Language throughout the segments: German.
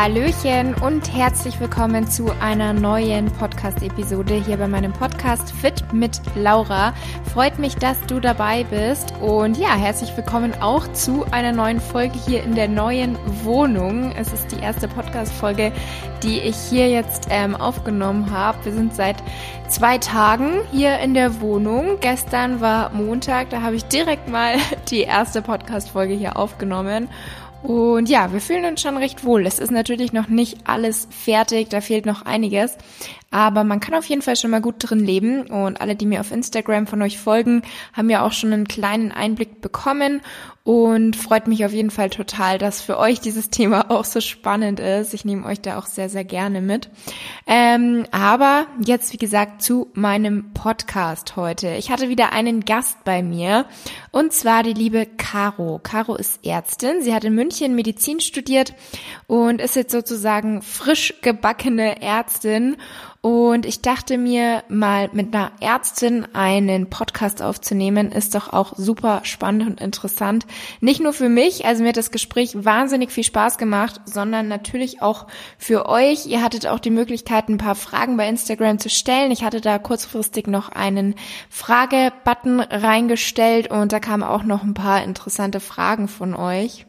Hallöchen und herzlich willkommen zu einer neuen Podcast-Episode hier bei meinem Podcast Fit mit Laura. Freut mich, dass du dabei bist und ja, herzlich willkommen auch zu einer neuen Folge hier in der neuen Wohnung. Es ist die erste Podcast-Folge, die ich hier jetzt ähm, aufgenommen habe. Wir sind seit zwei Tagen hier in der Wohnung. Gestern war Montag, da habe ich direkt mal die erste Podcast-Folge hier aufgenommen. Und ja, wir fühlen uns schon recht wohl. Es ist natürlich noch nicht alles fertig, da fehlt noch einiges. Aber man kann auf jeden Fall schon mal gut drin leben. Und alle, die mir auf Instagram von euch folgen, haben ja auch schon einen kleinen Einblick bekommen. Und freut mich auf jeden Fall total, dass für euch dieses Thema auch so spannend ist. Ich nehme euch da auch sehr, sehr gerne mit. Ähm, aber jetzt, wie gesagt, zu meinem Podcast heute. Ich hatte wieder einen Gast bei mir. Und zwar die liebe Caro. Caro ist Ärztin. Sie hat in München Medizin studiert und ist jetzt sozusagen frisch gebackene Ärztin und ich dachte mir, mal mit einer Ärztin einen Podcast aufzunehmen, ist doch auch super spannend und interessant. Nicht nur für mich, also mir hat das Gespräch wahnsinnig viel Spaß gemacht, sondern natürlich auch für euch. Ihr hattet auch die Möglichkeit, ein paar Fragen bei Instagram zu stellen. Ich hatte da kurzfristig noch einen Fragebutton reingestellt und da kamen auch noch ein paar interessante Fragen von euch.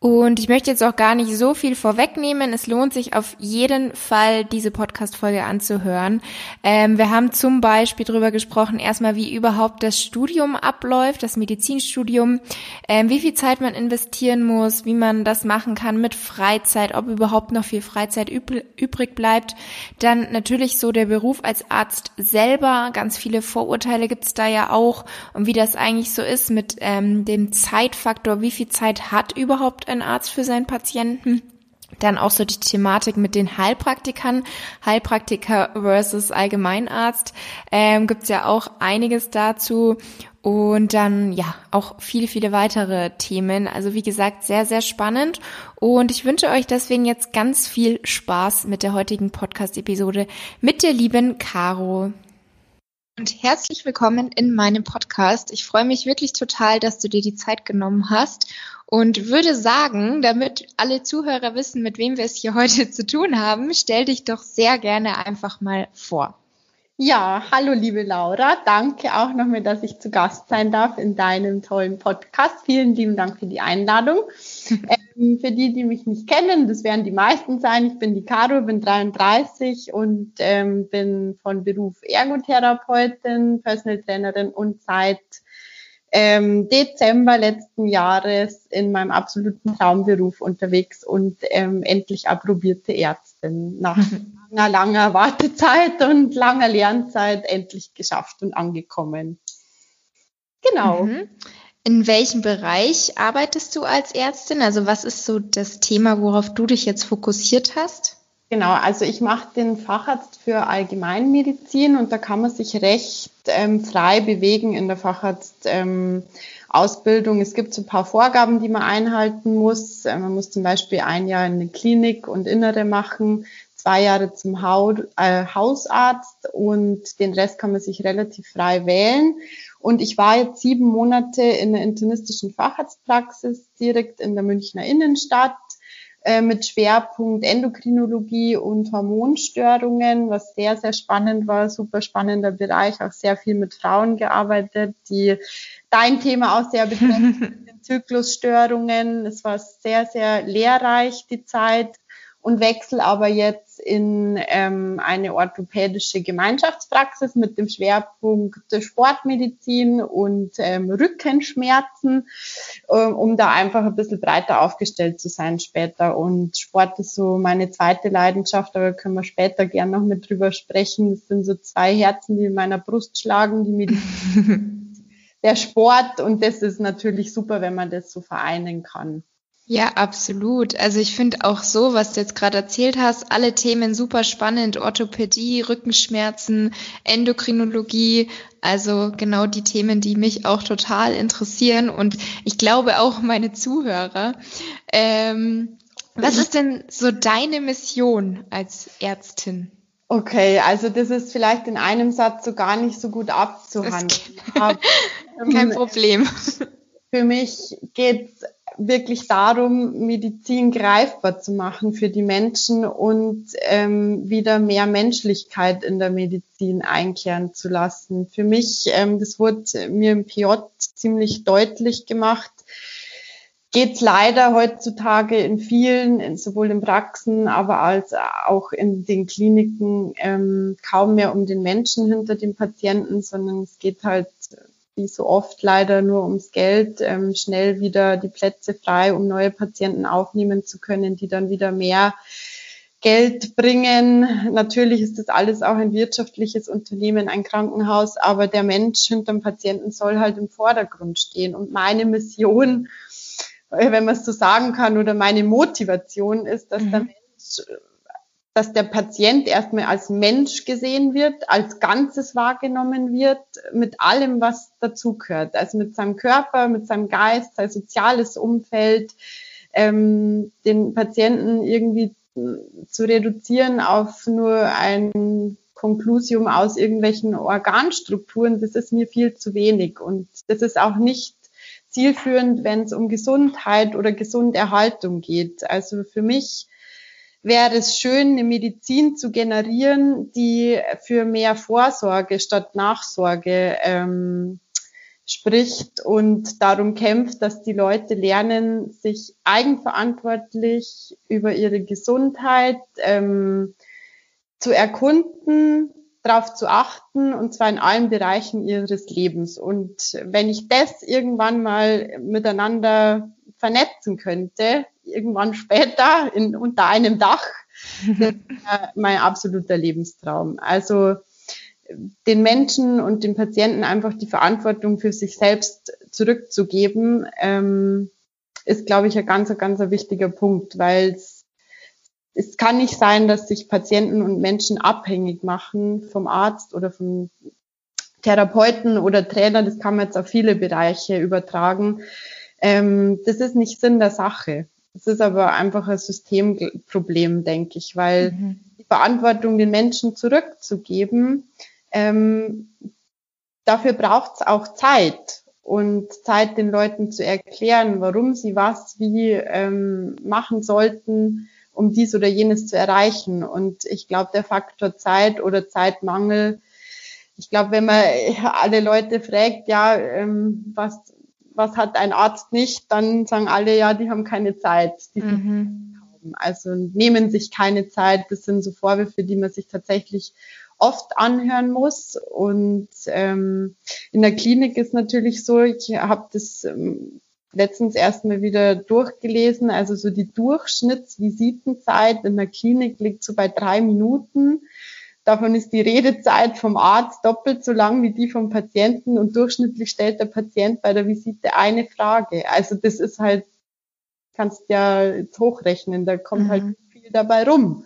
Und ich möchte jetzt auch gar nicht so viel vorwegnehmen. Es lohnt sich auf jeden Fall, diese Podcast-Folge anzuhören. Ähm, wir haben zum Beispiel darüber gesprochen, erstmal, wie überhaupt das Studium abläuft, das Medizinstudium, ähm, wie viel Zeit man investieren muss, wie man das machen kann mit Freizeit, ob überhaupt noch viel Freizeit übrig bleibt. Dann natürlich so der Beruf als Arzt selber. Ganz viele Vorurteile gibt's da ja auch. Und wie das eigentlich so ist mit ähm, dem Zeitfaktor, wie viel Zeit hat überhaupt ein Arzt für seinen Patienten. Dann auch so die Thematik mit den Heilpraktikern, Heilpraktiker versus Allgemeinarzt, ähm, gibt ja auch einiges dazu. Und dann, ja, auch viele, viele weitere Themen. Also wie gesagt, sehr, sehr spannend. Und ich wünsche euch deswegen jetzt ganz viel Spaß mit der heutigen Podcast-Episode mit der lieben Caro. Und herzlich willkommen in meinem Podcast. Ich freue mich wirklich total, dass du dir die Zeit genommen hast und würde sagen, damit alle Zuhörer wissen, mit wem wir es hier heute zu tun haben, stell dich doch sehr gerne einfach mal vor. Ja, hallo liebe Laura, danke auch nochmal, dass ich zu Gast sein darf in deinem tollen Podcast. Vielen lieben Dank für die Einladung. ähm, für die, die mich nicht kennen, das werden die meisten sein. Ich bin die Caro, bin 33 und ähm, bin von Beruf Ergotherapeutin, Personal Trainerin und seit ähm, Dezember letzten Jahres in meinem absoluten Traumberuf unterwegs und ähm, endlich approbierte Ärztin nach langer, langer Wartezeit und langer Lernzeit endlich geschafft und angekommen. Genau. Mhm. In welchem Bereich arbeitest du als Ärztin? Also was ist so das Thema, worauf du dich jetzt fokussiert hast? Genau, also ich mache den Facharzt für Allgemeinmedizin und da kann man sich recht ähm, frei bewegen in der Facharztausbildung. Ähm, es gibt so ein paar Vorgaben, die man einhalten muss. Äh, man muss zum Beispiel ein Jahr in eine Klinik und Innere machen, zwei Jahre zum Haut, äh, Hausarzt und den Rest kann man sich relativ frei wählen. Und ich war jetzt sieben Monate in der internistischen Facharztpraxis direkt in der Münchner Innenstadt äh, mit Schwerpunkt Endokrinologie und Hormonstörungen, was sehr, sehr spannend war, super spannender Bereich, auch sehr viel mit Frauen gearbeitet, die dein Thema auch sehr betreffen, Zyklusstörungen. Es war sehr, sehr lehrreich, die Zeit und wechsle aber jetzt in ähm, eine orthopädische Gemeinschaftspraxis mit dem Schwerpunkt Sportmedizin und ähm, Rückenschmerzen, äh, um da einfach ein bisschen breiter aufgestellt zu sein später. Und Sport ist so meine zweite Leidenschaft, aber können wir später gern noch mit drüber sprechen. Das sind so zwei Herzen, die in meiner Brust schlagen, die Medizin, der Sport und das ist natürlich super, wenn man das so vereinen kann. Ja, absolut. Also ich finde auch so, was du jetzt gerade erzählt hast, alle Themen super spannend. Orthopädie, Rückenschmerzen, Endokrinologie, also genau die Themen, die mich auch total interessieren und ich glaube auch meine Zuhörer. Ähm, was ist denn so deine Mission als Ärztin? Okay, also das ist vielleicht in einem Satz so gar nicht so gut abzuhandeln. Kein Problem. Für mich geht's wirklich darum, Medizin greifbar zu machen für die Menschen und ähm, wieder mehr Menschlichkeit in der Medizin einkehren zu lassen. Für mich, ähm, das wurde mir im PJ ziemlich deutlich gemacht, geht es leider heutzutage in vielen, sowohl in Praxen, aber als auch in den Kliniken ähm, kaum mehr um den Menschen hinter dem Patienten, sondern es geht halt wie so oft leider nur ums Geld, ähm, schnell wieder die Plätze frei, um neue Patienten aufnehmen zu können, die dann wieder mehr Geld bringen. Natürlich ist das alles auch ein wirtschaftliches Unternehmen, ein Krankenhaus, aber der Mensch hinterm Patienten soll halt im Vordergrund stehen. Und meine Mission, äh, wenn man es so sagen kann, oder meine Motivation ist, dass mhm. der Mensch dass der Patient erstmal als Mensch gesehen wird, als Ganzes wahrgenommen wird, mit allem, was dazugehört. Also mit seinem Körper, mit seinem Geist, sein soziales Umfeld, ähm, den Patienten irgendwie zu reduzieren auf nur ein Konklusium aus irgendwelchen Organstrukturen, das ist mir viel zu wenig. Und das ist auch nicht zielführend, wenn es um Gesundheit oder Gesunderhaltung geht. Also für mich wäre es schön, eine Medizin zu generieren, die für mehr Vorsorge statt Nachsorge ähm, spricht und darum kämpft, dass die Leute lernen, sich eigenverantwortlich über ihre Gesundheit ähm, zu erkunden, darauf zu achten und zwar in allen Bereichen ihres Lebens. Und wenn ich das irgendwann mal miteinander vernetzen könnte, irgendwann später in, unter einem Dach, das mein absoluter Lebenstraum. Also den Menschen und den Patienten einfach die Verantwortung für sich selbst zurückzugeben, ähm, ist, glaube ich, ein ganz, ganz wichtiger Punkt, weil es, es kann nicht sein, dass sich Patienten und Menschen abhängig machen vom Arzt oder vom Therapeuten oder Trainer. Das kann man jetzt auf viele Bereiche übertragen. Ähm, das ist nicht Sinn der Sache. Es ist aber einfach ein Systemproblem, denke ich, weil mhm. die Verantwortung den Menschen zurückzugeben, ähm, dafür braucht es auch Zeit und Zeit, den Leuten zu erklären, warum sie was wie ähm, machen sollten, um dies oder jenes zu erreichen. Und ich glaube, der Faktor Zeit oder Zeitmangel, ich glaube, wenn man alle Leute fragt, ja, ähm, was, was hat ein Arzt nicht, dann sagen alle, ja, die haben keine Zeit. Die mhm. Also nehmen sich keine Zeit. Das sind so Vorwürfe, die man sich tatsächlich oft anhören muss. Und ähm, in der Klinik ist natürlich so, ich habe das ähm, letztens erstmal wieder durchgelesen, also so die Durchschnittsvisitenzeit in der Klinik liegt so bei drei Minuten. Davon ist die Redezeit vom Arzt doppelt so lang wie die vom Patienten und durchschnittlich stellt der Patient bei der Visite eine Frage. Also das ist halt, kannst ja jetzt hochrechnen, da kommt halt mhm. halt viel dabei rum.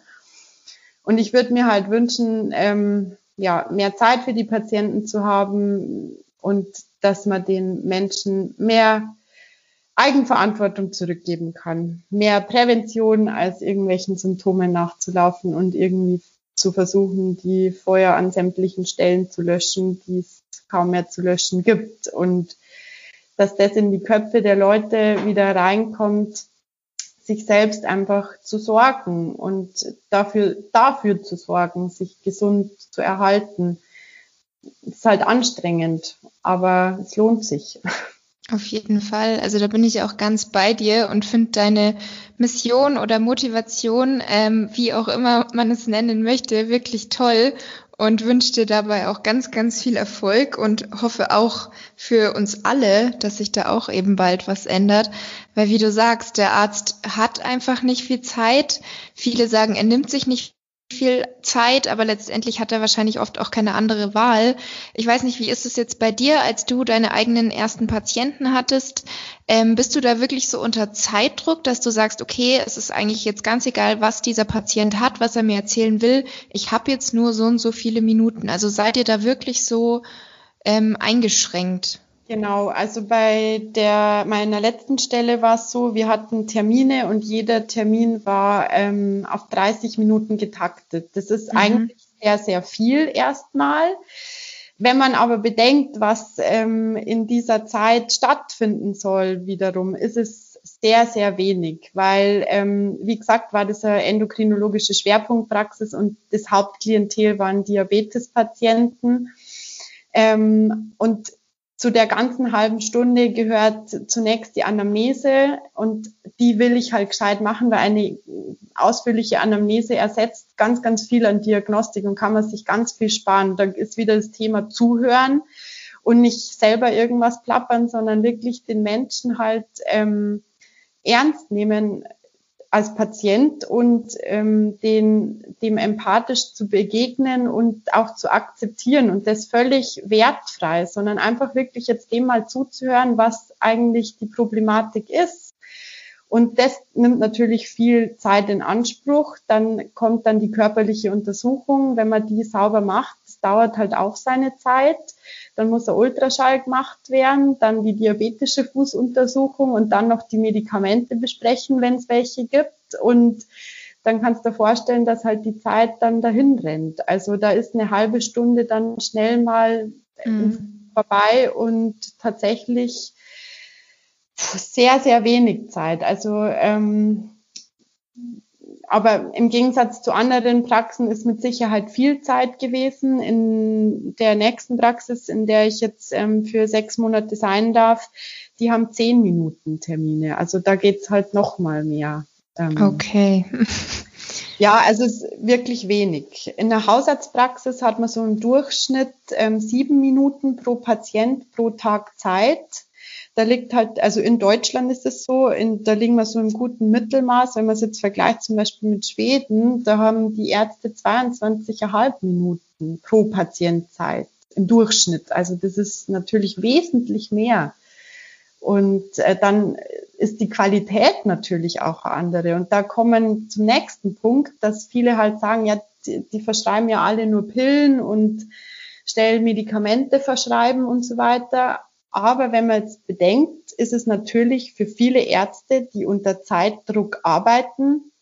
Und ich würde mir halt wünschen, ähm, ja, mehr Zeit für die Patienten zu haben und dass man den Menschen mehr Eigenverantwortung zurückgeben kann. Mehr Prävention als irgendwelchen Symptomen nachzulaufen und irgendwie zu versuchen, die Feuer an sämtlichen Stellen zu löschen, die es kaum mehr zu löschen gibt. Und dass das in die Köpfe der Leute wieder reinkommt, sich selbst einfach zu sorgen und dafür, dafür zu sorgen, sich gesund zu erhalten. ist halt anstrengend, aber es lohnt sich. Auf jeden Fall. Also da bin ich auch ganz bei dir und finde deine Mission oder Motivation, ähm, wie auch immer man es nennen möchte, wirklich toll und wünsche dir dabei auch ganz, ganz viel Erfolg und hoffe auch für uns alle, dass sich da auch eben bald was ändert. Weil wie du sagst, der Arzt hat einfach nicht viel Zeit. Viele sagen, er nimmt sich nicht viel Zeit, aber letztendlich hat er wahrscheinlich oft auch keine andere Wahl. Ich weiß nicht, wie ist es jetzt bei dir, als du deine eigenen ersten Patienten hattest? Ähm, bist du da wirklich so unter Zeitdruck, dass du sagst, okay, es ist eigentlich jetzt ganz egal, was dieser Patient hat, was er mir erzählen will. Ich habe jetzt nur so und so viele Minuten. Also seid ihr da wirklich so ähm, eingeschränkt? Genau, also bei der meiner letzten Stelle war es so, wir hatten Termine und jeder Termin war ähm, auf 30 Minuten getaktet. Das ist mhm. eigentlich sehr, sehr viel erstmal. Wenn man aber bedenkt, was ähm, in dieser Zeit stattfinden soll, wiederum, ist es sehr, sehr wenig, weil, ähm, wie gesagt, war das eine endokrinologische Schwerpunktpraxis und das Hauptklientel waren Diabetespatienten. Ähm, und zu der ganzen halben Stunde gehört zunächst die Anamnese und die will ich halt gescheit machen, weil eine ausführliche Anamnese ersetzt ganz, ganz viel an Diagnostik und kann man sich ganz viel sparen. Da ist wieder das Thema Zuhören und nicht selber irgendwas plappern, sondern wirklich den Menschen halt ähm, ernst nehmen, als Patient und ähm, den, dem empathisch zu begegnen und auch zu akzeptieren und das völlig wertfrei, sondern einfach wirklich jetzt dem mal zuzuhören, was eigentlich die Problematik ist. Und das nimmt natürlich viel Zeit in Anspruch. Dann kommt dann die körperliche Untersuchung. Wenn man die sauber macht, dauert halt auch seine Zeit. Dann muss der Ultraschall gemacht werden, dann die diabetische Fußuntersuchung und dann noch die Medikamente besprechen, wenn es welche gibt. Und dann kannst du dir vorstellen, dass halt die Zeit dann dahin rennt. Also da ist eine halbe Stunde dann schnell mal mhm. vorbei und tatsächlich sehr, sehr wenig Zeit. Also ähm, aber im Gegensatz zu anderen Praxen ist mit Sicherheit viel Zeit gewesen. In der nächsten Praxis, in der ich jetzt ähm, für sechs Monate sein darf, die haben zehn Minuten Termine. Also da geht's halt noch mal mehr. Ähm, okay. Ja, also es ist wirklich wenig. In der Hausarztpraxis hat man so im Durchschnitt ähm, sieben Minuten pro Patient pro Tag Zeit. Da liegt halt, also in Deutschland ist es so, in, da liegen wir so im guten Mittelmaß. Wenn man es jetzt vergleicht zum Beispiel mit Schweden, da haben die Ärzte 22,5 Minuten pro Patient Zeit im Durchschnitt. Also das ist natürlich wesentlich mehr. Und äh, dann ist die Qualität natürlich auch andere. Und da kommen zum nächsten Punkt, dass viele halt sagen, ja, die, die verschreiben ja alle nur Pillen und stellen Medikamente verschreiben und so weiter. Aber wenn man jetzt bedenkt, ist es natürlich für viele Ärzte, die unter Zeitdruck arbeiten,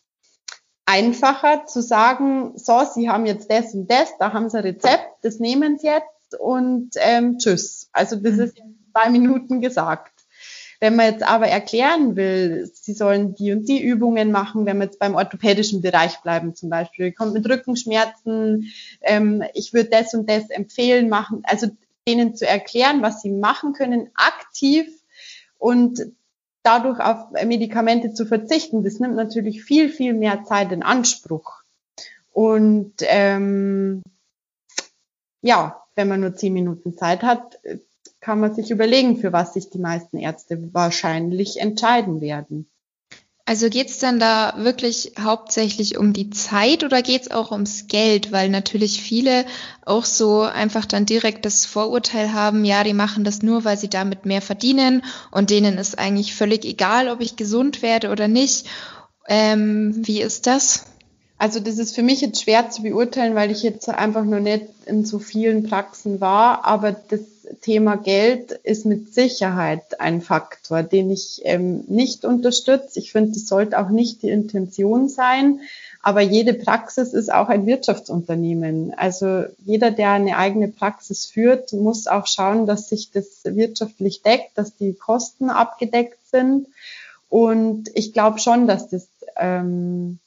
einfacher zu sagen, so, Sie haben jetzt das und das, da haben Sie ein Rezept, das nehmen Sie jetzt und ähm, tschüss. Also das ist in zwei Minuten gesagt. Wenn man jetzt aber erklären will, Sie sollen die und die Übungen machen, wenn wir jetzt beim orthopädischen Bereich bleiben zum Beispiel, kommt mit Rückenschmerzen, ähm, ich würde das und das empfehlen machen. Also denen zu erklären, was sie machen können, aktiv und dadurch auf Medikamente zu verzichten, das nimmt natürlich viel, viel mehr Zeit in Anspruch. Und ähm, ja, wenn man nur zehn Minuten Zeit hat, kann man sich überlegen, für was sich die meisten Ärzte wahrscheinlich entscheiden werden. Also geht's dann da wirklich hauptsächlich um die Zeit oder geht's auch ums Geld? Weil natürlich viele auch so einfach dann direkt das Vorurteil haben, ja, die machen das nur, weil sie damit mehr verdienen und denen ist eigentlich völlig egal, ob ich gesund werde oder nicht. Ähm, wie ist das? Also das ist für mich jetzt schwer zu beurteilen, weil ich jetzt einfach nur nicht in so vielen Praxen war, aber das Thema Geld ist mit Sicherheit ein Faktor, den ich ähm, nicht unterstütze. Ich finde, das sollte auch nicht die Intention sein. Aber jede Praxis ist auch ein Wirtschaftsunternehmen. Also jeder, der eine eigene Praxis führt, muss auch schauen, dass sich das wirtschaftlich deckt, dass die Kosten abgedeckt sind. Und ich glaube schon, dass das ähm,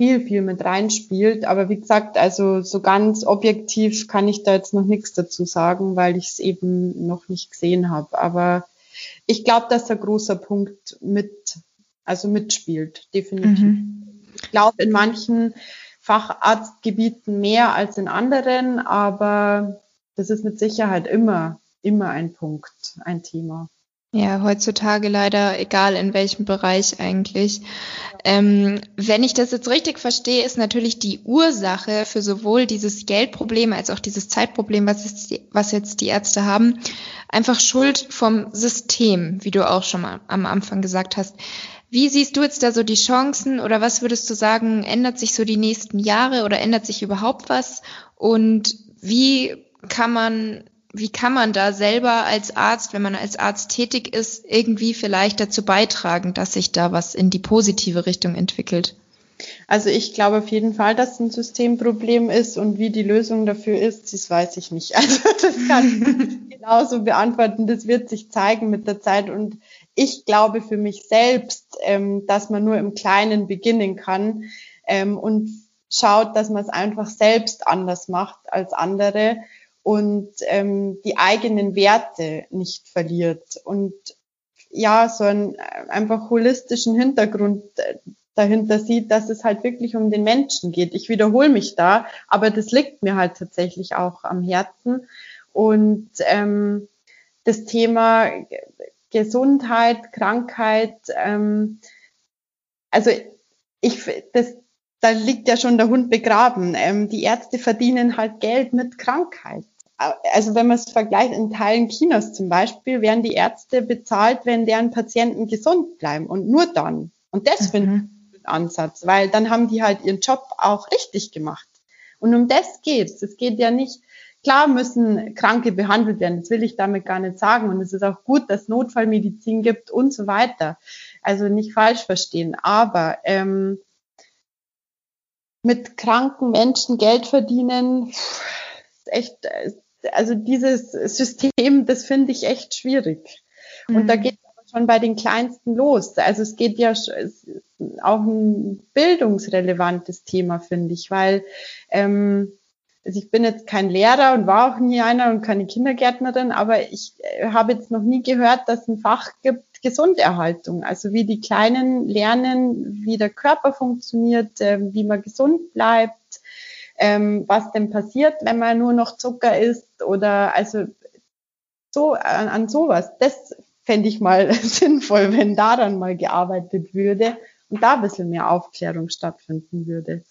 viel, viel mit reinspielt. Aber wie gesagt, also so ganz objektiv kann ich da jetzt noch nichts dazu sagen, weil ich es eben noch nicht gesehen habe. Aber ich glaube, dass ein großer Punkt mit, also mitspielt, definitiv. Mhm. Ich glaube, in manchen Facharztgebieten mehr als in anderen, aber das ist mit Sicherheit immer, immer ein Punkt, ein Thema. Ja, heutzutage leider, egal in welchem Bereich eigentlich. Ähm, wenn ich das jetzt richtig verstehe, ist natürlich die Ursache für sowohl dieses Geldproblem als auch dieses Zeitproblem, was jetzt die, was jetzt die Ärzte haben, einfach Schuld vom System, wie du auch schon mal am Anfang gesagt hast. Wie siehst du jetzt da so die Chancen oder was würdest du sagen, ändert sich so die nächsten Jahre oder ändert sich überhaupt was? Und wie kann man wie kann man da selber als Arzt, wenn man als Arzt tätig ist, irgendwie vielleicht dazu beitragen, dass sich da was in die positive Richtung entwickelt? Also ich glaube auf jeden Fall, dass es ein Systemproblem ist und wie die Lösung dafür ist, das weiß ich nicht. Also das kann ich genauso beantworten. Das wird sich zeigen mit der Zeit und ich glaube für mich selbst, ähm, dass man nur im Kleinen beginnen kann ähm, und schaut, dass man es einfach selbst anders macht als andere und ähm, die eigenen Werte nicht verliert und ja, so einen einfach holistischen Hintergrund äh, dahinter sieht, dass es halt wirklich um den Menschen geht. Ich wiederhole mich da, aber das liegt mir halt tatsächlich auch am Herzen. Und ähm, das Thema Gesundheit, Krankheit, ähm, also ich, das, da liegt ja schon der Hund begraben. Ähm, die Ärzte verdienen halt Geld mit Krankheit. Also wenn man es vergleicht, in Teilen Chinas zum Beispiel, werden die Ärzte bezahlt, wenn deren Patienten gesund bleiben und nur dann. Und das mhm. finde ich einen Ansatz, weil dann haben die halt ihren Job auch richtig gemacht. Und um das geht's. Es geht ja nicht, klar müssen Kranke behandelt werden, das will ich damit gar nicht sagen. Und es ist auch gut, dass Notfallmedizin gibt und so weiter. Also nicht falsch verstehen. Aber ähm, mit kranken Menschen Geld verdienen, ist echt, also dieses System, das finde ich echt schwierig. Mhm. Und da mhm. geht es schon bei den Kleinsten los. Also es geht ja auch ein bildungsrelevantes Thema, finde ich, weil ähm, also ich bin jetzt kein Lehrer und war auch nie einer und keine Kindergärtnerin, aber ich äh, habe jetzt noch nie gehört, dass es ein Fach gibt, Gesunderhaltung, also wie die Kleinen lernen, wie der Körper funktioniert, äh, wie man gesund bleibt, ähm, was denn passiert, wenn man nur noch Zucker isst oder also so an, an sowas. Das fände ich mal sinnvoll, wenn daran mal gearbeitet würde und da ein bisschen mehr Aufklärung stattfinden würde.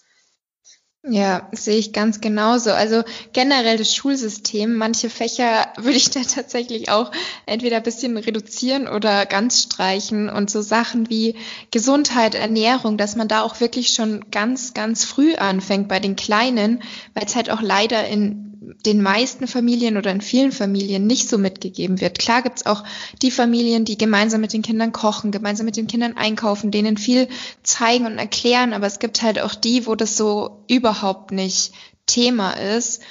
Ja, sehe ich ganz genauso. Also generell das Schulsystem, manche Fächer würde ich da tatsächlich auch entweder ein bisschen reduzieren oder ganz streichen und so Sachen wie Gesundheit, Ernährung, dass man da auch wirklich schon ganz, ganz früh anfängt bei den Kleinen, weil es halt auch leider in den meisten Familien oder in vielen Familien nicht so mitgegeben wird. Klar gibt's auch die Familien, die gemeinsam mit den Kindern kochen, gemeinsam mit den Kindern einkaufen, denen viel zeigen und erklären, aber es gibt halt auch die, wo das so überhaupt nicht Thema ist.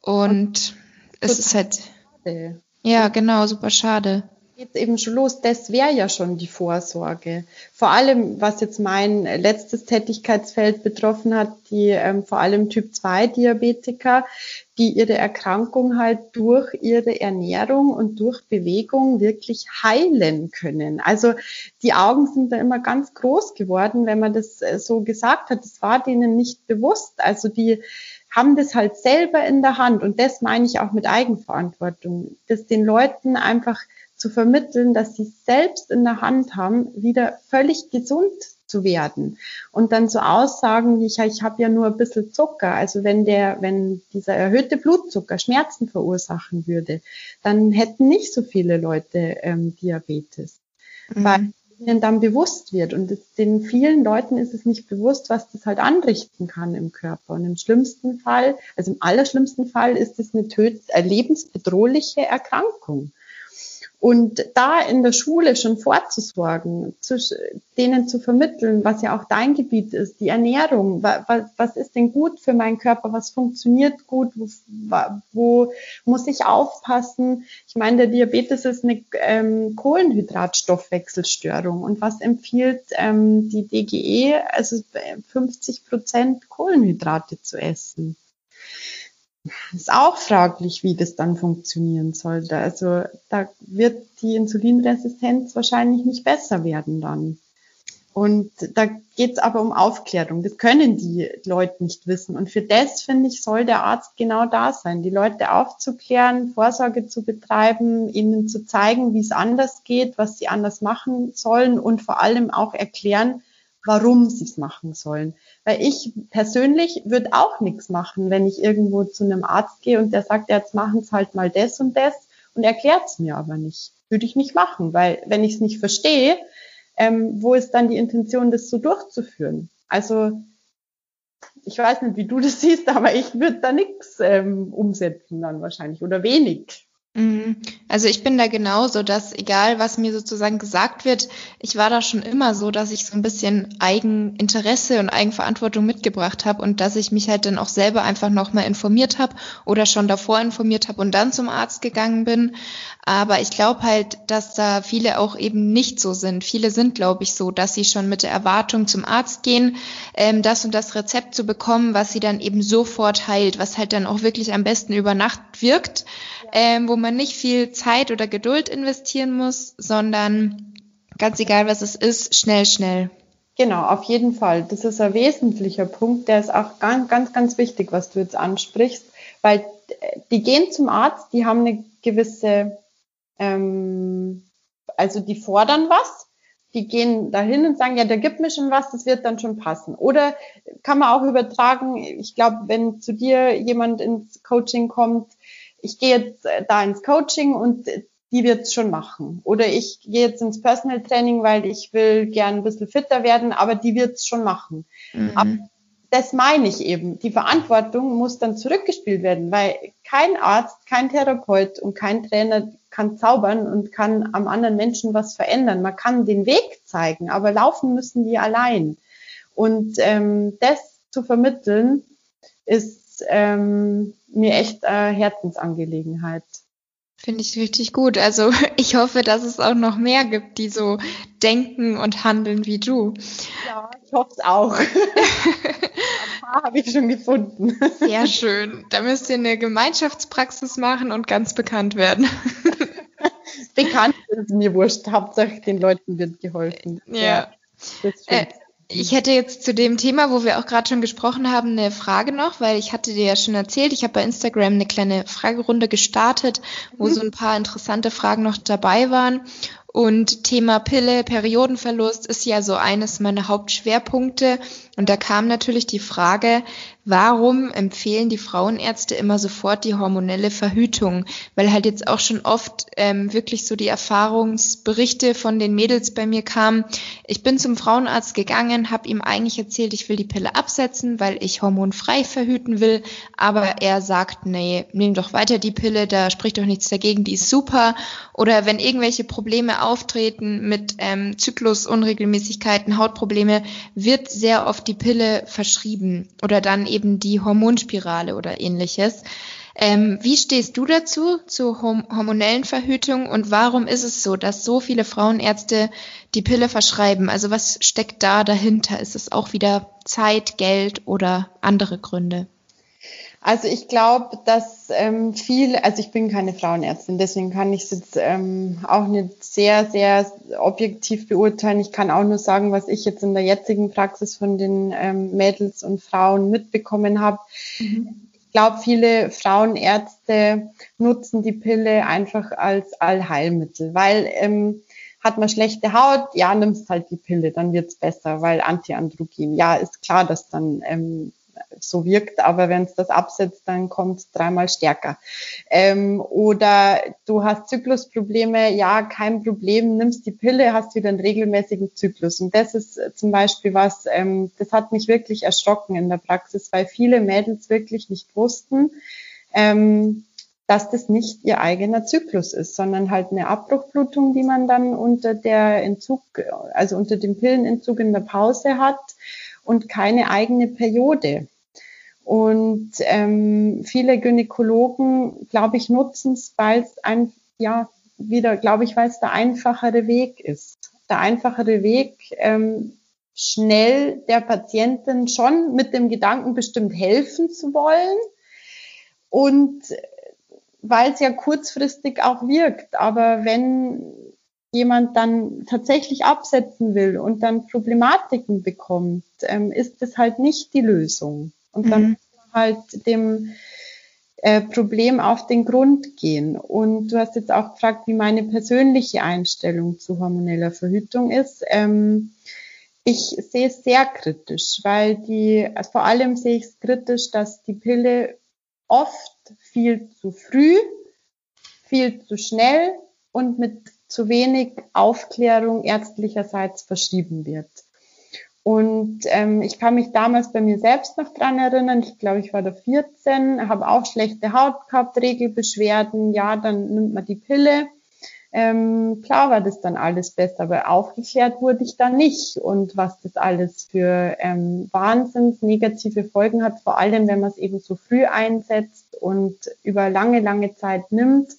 Und, und es ist halt. Schade. Ja, genau, super schade geht eben schon los. Das wäre ja schon die Vorsorge. Vor allem, was jetzt mein letztes Tätigkeitsfeld betroffen hat, die ähm, vor allem Typ 2 Diabetiker, die ihre Erkrankung halt durch ihre Ernährung und durch Bewegung wirklich heilen können. Also die Augen sind da immer ganz groß geworden, wenn man das äh, so gesagt hat. Das war denen nicht bewusst. Also die haben das halt selber in der Hand und das meine ich auch mit Eigenverantwortung, dass den Leuten einfach zu vermitteln, dass sie selbst in der Hand haben, wieder völlig gesund zu werden. Und dann so Aussagen wie ich, ich habe ja nur ein bisschen Zucker, also wenn der, wenn dieser erhöhte Blutzucker Schmerzen verursachen würde, dann hätten nicht so viele Leute ähm, Diabetes. Mhm. Weil ihnen dann bewusst wird. Und es, den vielen Leuten ist es nicht bewusst, was das halt anrichten kann im Körper. Und im schlimmsten Fall, also im allerschlimmsten Fall ist es eine, töd eine lebensbedrohliche Erkrankung. Und da in der Schule schon vorzusorgen, zu, denen zu vermitteln, was ja auch dein Gebiet ist, die Ernährung, was, was ist denn gut für meinen Körper, was funktioniert gut, wo, wo muss ich aufpassen? Ich meine, der Diabetes ist eine ähm, Kohlenhydratstoffwechselstörung und was empfiehlt ähm, die DGE? Also 50 Prozent Kohlenhydrate zu essen ist auch fraglich, wie das dann funktionieren sollte. Also da wird die Insulinresistenz wahrscheinlich nicht besser werden dann. Und da geht es aber um Aufklärung. Das können die Leute nicht wissen. Und für das, finde ich, soll der Arzt genau da sein, die Leute aufzuklären, Vorsorge zu betreiben, ihnen zu zeigen, wie es anders geht, was sie anders machen sollen und vor allem auch erklären, warum sie es machen sollen. Weil ich persönlich würde auch nichts machen, wenn ich irgendwo zu einem Arzt gehe und der sagt, jetzt machen es halt mal das und das und erklärt es mir aber nicht. Würde ich nicht machen, weil wenn ich es nicht verstehe, ähm, wo ist dann die Intention, das so durchzuführen? Also ich weiß nicht, wie du das siehst, aber ich würde da nichts ähm, umsetzen dann wahrscheinlich oder wenig. Mhm. Also ich bin da genauso, dass egal was mir sozusagen gesagt wird, ich war da schon immer so, dass ich so ein bisschen Eigeninteresse und Eigenverantwortung mitgebracht habe und dass ich mich halt dann auch selber einfach nochmal informiert habe oder schon davor informiert habe und dann zum Arzt gegangen bin. Aber ich glaube halt, dass da viele auch eben nicht so sind. Viele sind, glaube ich, so, dass sie schon mit der Erwartung zum Arzt gehen, ähm, das und das Rezept zu bekommen, was sie dann eben sofort heilt, was halt dann auch wirklich am besten über Nacht wirkt, ähm, wo man nicht viel Zeit oder Geduld investieren muss, sondern ganz egal, was es ist, schnell, schnell. Genau, auf jeden Fall. Das ist ein wesentlicher Punkt, der ist auch ganz, ganz, ganz wichtig, was du jetzt ansprichst, weil die gehen zum Arzt, die haben eine gewisse ähm, also die fordern was, die gehen dahin und sagen, ja, der gibt mir schon was, das wird dann schon passen. Oder kann man auch übertragen, ich glaube, wenn zu dir jemand ins Coaching kommt, ich gehe jetzt äh, da ins Coaching und die wird's schon machen. Oder ich gehe jetzt ins Personal Training, weil ich will gern ein bisschen fitter werden, aber die wird's schon machen. Mhm. das meine ich eben. Die Verantwortung muss dann zurückgespielt werden, weil kein Arzt, kein Therapeut und kein Trainer kann zaubern und kann am anderen Menschen was verändern. Man kann den Weg zeigen, aber laufen müssen die allein. Und ähm, das zu vermitteln, ist ähm, mir echt äh, Herzensangelegenheit. Finde ich richtig gut. Also ich hoffe, dass es auch noch mehr gibt, die so denken und handeln wie du. Ja, ich hoffe es auch. Ein paar habe ich schon gefunden. Sehr schön. Da müsst ihr eine Gemeinschaftspraxis machen und ganz bekannt werden bekannt ist mir wurscht. Hauptsache den Leuten wird geholfen. Ja. ja äh, ich hätte jetzt zu dem Thema, wo wir auch gerade schon gesprochen haben, eine Frage noch, weil ich hatte dir ja schon erzählt, ich habe bei Instagram eine kleine Fragerunde gestartet, wo mhm. so ein paar interessante Fragen noch dabei waren. Und Thema Pille, Periodenverlust ist ja so eines meiner Hauptschwerpunkte. Und da kam natürlich die Frage, warum empfehlen die Frauenärzte immer sofort die hormonelle Verhütung? Weil halt jetzt auch schon oft ähm, wirklich so die Erfahrungsberichte von den Mädels bei mir kamen. Ich bin zum Frauenarzt gegangen, habe ihm eigentlich erzählt, ich will die Pille absetzen, weil ich hormonfrei verhüten will. Aber er sagt, nee, nimm doch weiter die Pille, da spricht doch nichts dagegen, die ist super. Oder wenn irgendwelche Probleme auftreten mit ähm, Zyklusunregelmäßigkeiten, Hautprobleme, wird sehr oft die Pille verschrieben oder dann eben die Hormonspirale oder ähnliches. Ähm, wie stehst du dazu, zur hormonellen Verhütung und warum ist es so, dass so viele Frauenärzte die Pille verschreiben? Also was steckt da dahinter? Ist es auch wieder Zeit, Geld oder andere Gründe? Also ich glaube, dass ähm, viel, also ich bin keine Frauenärztin, deswegen kann ich es jetzt ähm, auch nicht sehr, sehr objektiv beurteilen. Ich kann auch nur sagen, was ich jetzt in der jetzigen Praxis von den ähm, Mädels und Frauen mitbekommen habe. Mhm. Ich glaube, viele Frauenärzte nutzen die Pille einfach als Allheilmittel, weil ähm, hat man schlechte Haut, ja, nimmst halt die Pille, dann wird's besser, weil Antiandrogen. Ja, ist klar, dass dann ähm, so wirkt, aber wenn es das absetzt, dann kommt es dreimal stärker. Ähm, oder du hast Zyklusprobleme, ja, kein Problem, nimmst die Pille, hast wieder einen regelmäßigen Zyklus. Und das ist zum Beispiel was, ähm, das hat mich wirklich erschrocken in der Praxis, weil viele Mädels wirklich nicht wussten, ähm, dass das nicht ihr eigener Zyklus ist, sondern halt eine Abbruchblutung, die man dann unter der Entzug, also unter dem Pillenentzug in der Pause hat und keine eigene Periode. Und ähm, viele Gynäkologen, glaube ich, nutzen es, weil es ein, ja, wieder, glaube ich, weil es der einfachere Weg ist. Der einfachere Weg, ähm, schnell der Patientin schon mit dem Gedanken bestimmt helfen zu wollen. Und weil es ja kurzfristig auch wirkt. Aber wenn jemand dann tatsächlich absetzen will und dann Problematiken bekommt, ähm, ist das halt nicht die Lösung. Und dann mhm. muss man halt dem äh, Problem auf den Grund gehen. Und du hast jetzt auch gefragt, wie meine persönliche Einstellung zu hormoneller Verhütung ist. Ähm, ich sehe es sehr kritisch, weil die, also vor allem sehe ich es kritisch, dass die Pille oft viel zu früh, viel zu schnell und mit zu wenig Aufklärung ärztlicherseits verschrieben wird. Und ähm, ich kann mich damals bei mir selbst noch dran erinnern. Ich glaube, ich war da 14, habe auch schlechte Haut gehabt, Regelbeschwerden. Ja, dann nimmt man die Pille. Ähm, klar war das dann alles besser, aber aufgeklärt wurde ich da nicht. Und was das alles für ähm, wahnsinns negative Folgen hat, vor allem wenn man es eben so früh einsetzt und über lange, lange Zeit nimmt,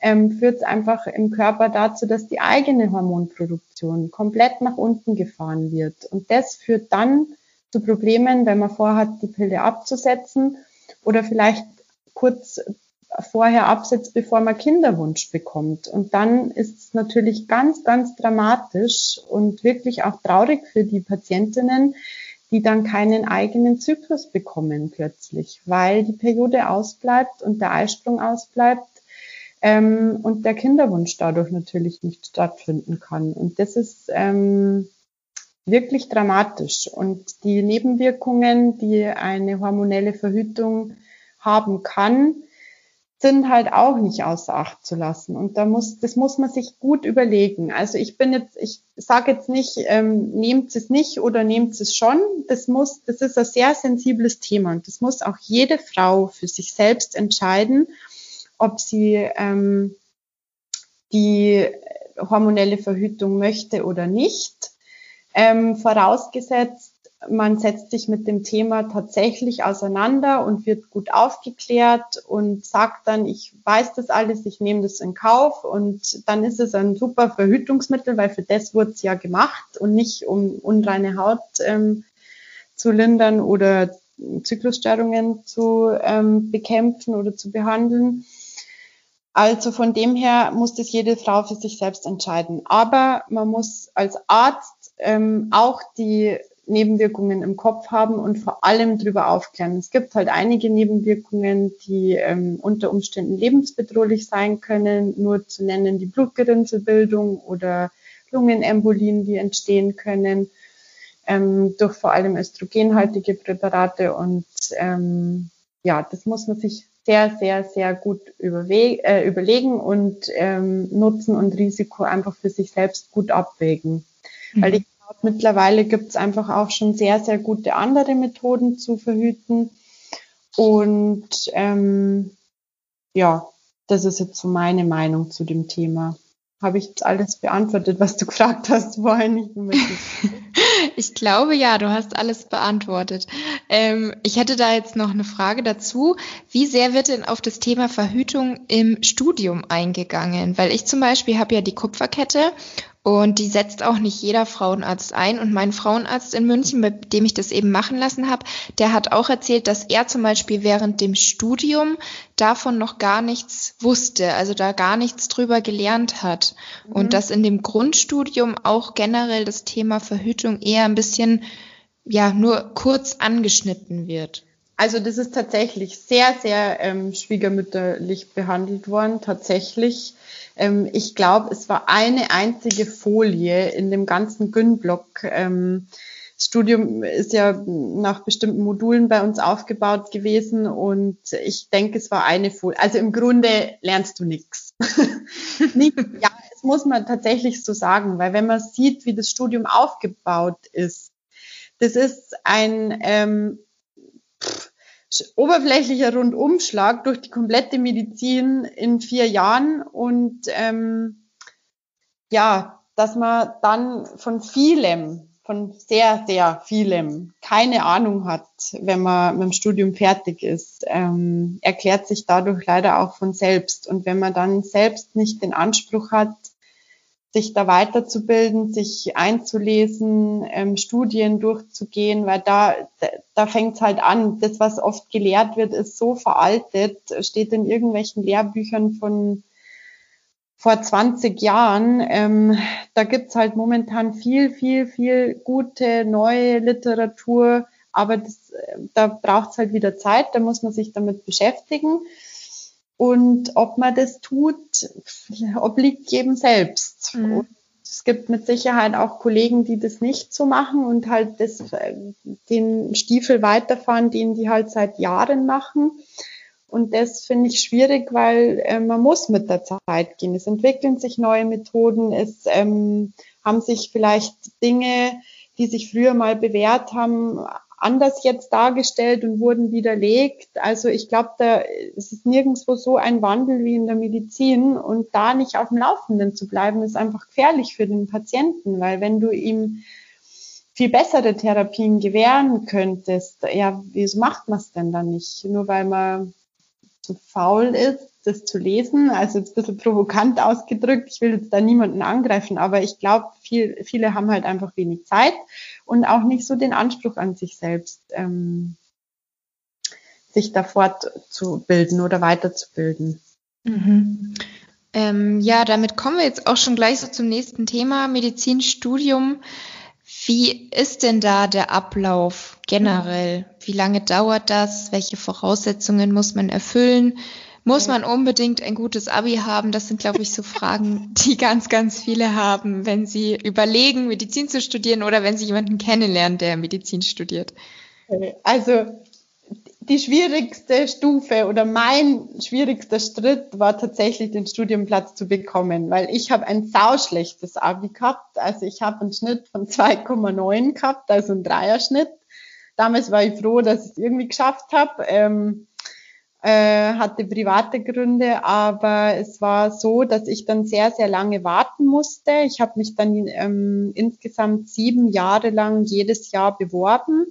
ähm, führt es einfach im Körper dazu, dass die eigene Hormonproduktion komplett nach unten gefahren wird. Und das führt dann zu Problemen, wenn man vorhat, die Pille abzusetzen oder vielleicht kurz vorher absetzt, bevor man Kinderwunsch bekommt. Und dann ist es natürlich ganz, ganz dramatisch und wirklich auch traurig für die Patientinnen, die dann keinen eigenen Zyklus bekommen plötzlich, weil die Periode ausbleibt und der Eisprung ausbleibt ähm, und der Kinderwunsch dadurch natürlich nicht stattfinden kann. Und das ist ähm, wirklich dramatisch. Und die Nebenwirkungen, die eine hormonelle Verhütung haben kann, sind halt auch nicht außer Acht zu lassen. Und da muss, das muss man sich gut überlegen. Also ich bin jetzt, ich sage jetzt nicht, ähm, nehmt es nicht oder nehmt es schon. Das muss, das ist ein sehr sensibles Thema und das muss auch jede Frau für sich selbst entscheiden ob sie ähm, die hormonelle Verhütung möchte oder nicht. Ähm, vorausgesetzt, man setzt sich mit dem Thema tatsächlich auseinander und wird gut aufgeklärt und sagt dann, ich weiß das alles, ich nehme das in Kauf und dann ist es ein super Verhütungsmittel, weil für das wurde es ja gemacht und nicht um unreine Haut ähm, zu lindern oder Zyklusstörungen zu ähm, bekämpfen oder zu behandeln. Also von dem her muss das jede Frau für sich selbst entscheiden. Aber man muss als Arzt ähm, auch die Nebenwirkungen im Kopf haben und vor allem darüber aufklären. Es gibt halt einige Nebenwirkungen, die ähm, unter Umständen lebensbedrohlich sein können. Nur zu nennen die Blutgerinnselbildung oder Lungenembolien, die entstehen können ähm, durch vor allem östrogenhaltige Präparate. Und ähm, ja, das muss man sich sehr, sehr, sehr gut äh, überlegen und ähm, Nutzen und Risiko einfach für sich selbst gut abwägen. Mhm. Weil ich glaube, mittlerweile gibt es einfach auch schon sehr, sehr gute andere Methoden zu verhüten. Und ähm, ja, das ist jetzt so meine Meinung zu dem Thema. Habe ich jetzt alles beantwortet, was du gefragt hast vorhin? Ich glaube ja, du hast alles beantwortet. Ähm, ich hätte da jetzt noch eine Frage dazu. Wie sehr wird denn auf das Thema Verhütung im Studium eingegangen? Weil ich zum Beispiel habe ja die Kupferkette und die setzt auch nicht jeder Frauenarzt ein. Und mein Frauenarzt in München, bei dem ich das eben machen lassen habe, der hat auch erzählt, dass er zum Beispiel während dem Studium davon noch gar nichts wusste, also da gar nichts drüber gelernt hat. Mhm. Und dass in dem Grundstudium auch generell das Thema Verhütung eher ein bisschen, ja, nur kurz angeschnitten wird. Also das ist tatsächlich sehr, sehr ähm, schwiegermütterlich behandelt worden, tatsächlich. Ähm, ich glaube, es war eine einzige Folie in dem ganzen Gün-Block. Ähm, Studium ist ja nach bestimmten Modulen bei uns aufgebaut gewesen und ich denke, es war eine Folie. Also im Grunde lernst du nichts. ja, das muss man tatsächlich so sagen, weil wenn man sieht, wie das Studium aufgebaut ist, das ist ein ähm, oberflächlicher Rundumschlag durch die komplette Medizin in vier Jahren und ähm, ja, dass man dann von vielem, von sehr, sehr vielem keine Ahnung hat, wenn man mit dem Studium fertig ist, ähm, erklärt sich dadurch leider auch von selbst. Und wenn man dann selbst nicht den Anspruch hat, sich da weiterzubilden, sich einzulesen, ähm, Studien durchzugehen, weil da, da fängt es halt an. Das, was oft gelehrt wird, ist so veraltet, steht in irgendwelchen Lehrbüchern von vor 20 Jahren. Ähm, da gibt's halt momentan viel, viel, viel gute neue Literatur, aber das, da braucht's halt wieder Zeit, da muss man sich damit beschäftigen. Und ob man das tut, obliegt jedem selbst. Mhm. Und es gibt mit Sicherheit auch Kollegen, die das nicht so machen und halt das, den Stiefel weiterfahren, den die halt seit Jahren machen. Und das finde ich schwierig, weil äh, man muss mit der Zeit gehen. Es entwickeln sich neue Methoden, es ähm, haben sich vielleicht Dinge die sich früher mal bewährt haben, anders jetzt dargestellt und wurden widerlegt. Also ich glaube, da ist es nirgendwo so ein Wandel wie in der Medizin und da nicht auf dem Laufenden zu bleiben, ist einfach gefährlich für den Patienten, weil wenn du ihm viel bessere Therapien gewähren könntest, ja, wieso macht man es denn dann nicht? Nur weil man zu faul ist, das zu lesen. Also jetzt ein bisschen provokant ausgedrückt. Ich will jetzt da niemanden angreifen, aber ich glaube, viel, viele haben halt einfach wenig Zeit und auch nicht so den Anspruch an sich selbst, ähm, sich da fortzubilden oder weiterzubilden. Mhm. Ähm, ja, damit kommen wir jetzt auch schon gleich so zum nächsten Thema, Medizinstudium. Wie ist denn da der Ablauf generell? Wie lange dauert das? Welche Voraussetzungen muss man erfüllen? Muss man unbedingt ein gutes Abi haben? Das sind, glaube ich, so Fragen, die ganz, ganz viele haben, wenn sie überlegen, Medizin zu studieren oder wenn sie jemanden kennenlernen, der Medizin studiert. Also die schwierigste Stufe oder mein schwierigster Schritt war tatsächlich den Studienplatz zu bekommen, weil ich habe ein sauschlechtes Abi gehabt. Also ich habe einen Schnitt von 2,9 gehabt, also ein Dreierschnitt. Damals war ich froh, dass ich es irgendwie geschafft habe. Ähm, äh, hatte private Gründe, aber es war so, dass ich dann sehr, sehr lange warten musste. Ich habe mich dann ähm, insgesamt sieben Jahre lang jedes Jahr beworben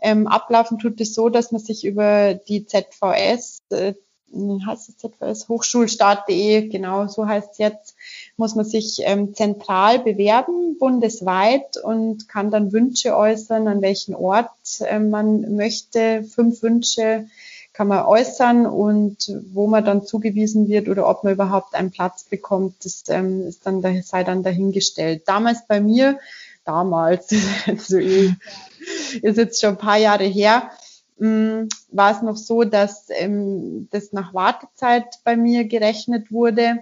ähm, ablaufen tut es so, dass man sich über die ZVS, äh, heißt es ZVS, Hochschulstart.de, genau so heißt es jetzt, muss man sich ähm, zentral bewerben, bundesweit und kann dann Wünsche äußern, an welchen Ort äh, man möchte. Fünf Wünsche kann man äußern und wo man dann zugewiesen wird oder ob man überhaupt einen Platz bekommt, das ähm, ist dann, sei dann dahingestellt. Damals bei mir, damals, so eh ist jetzt schon ein paar Jahre her, hm, war es noch so, dass ähm, das nach Wartezeit bei mir gerechnet wurde.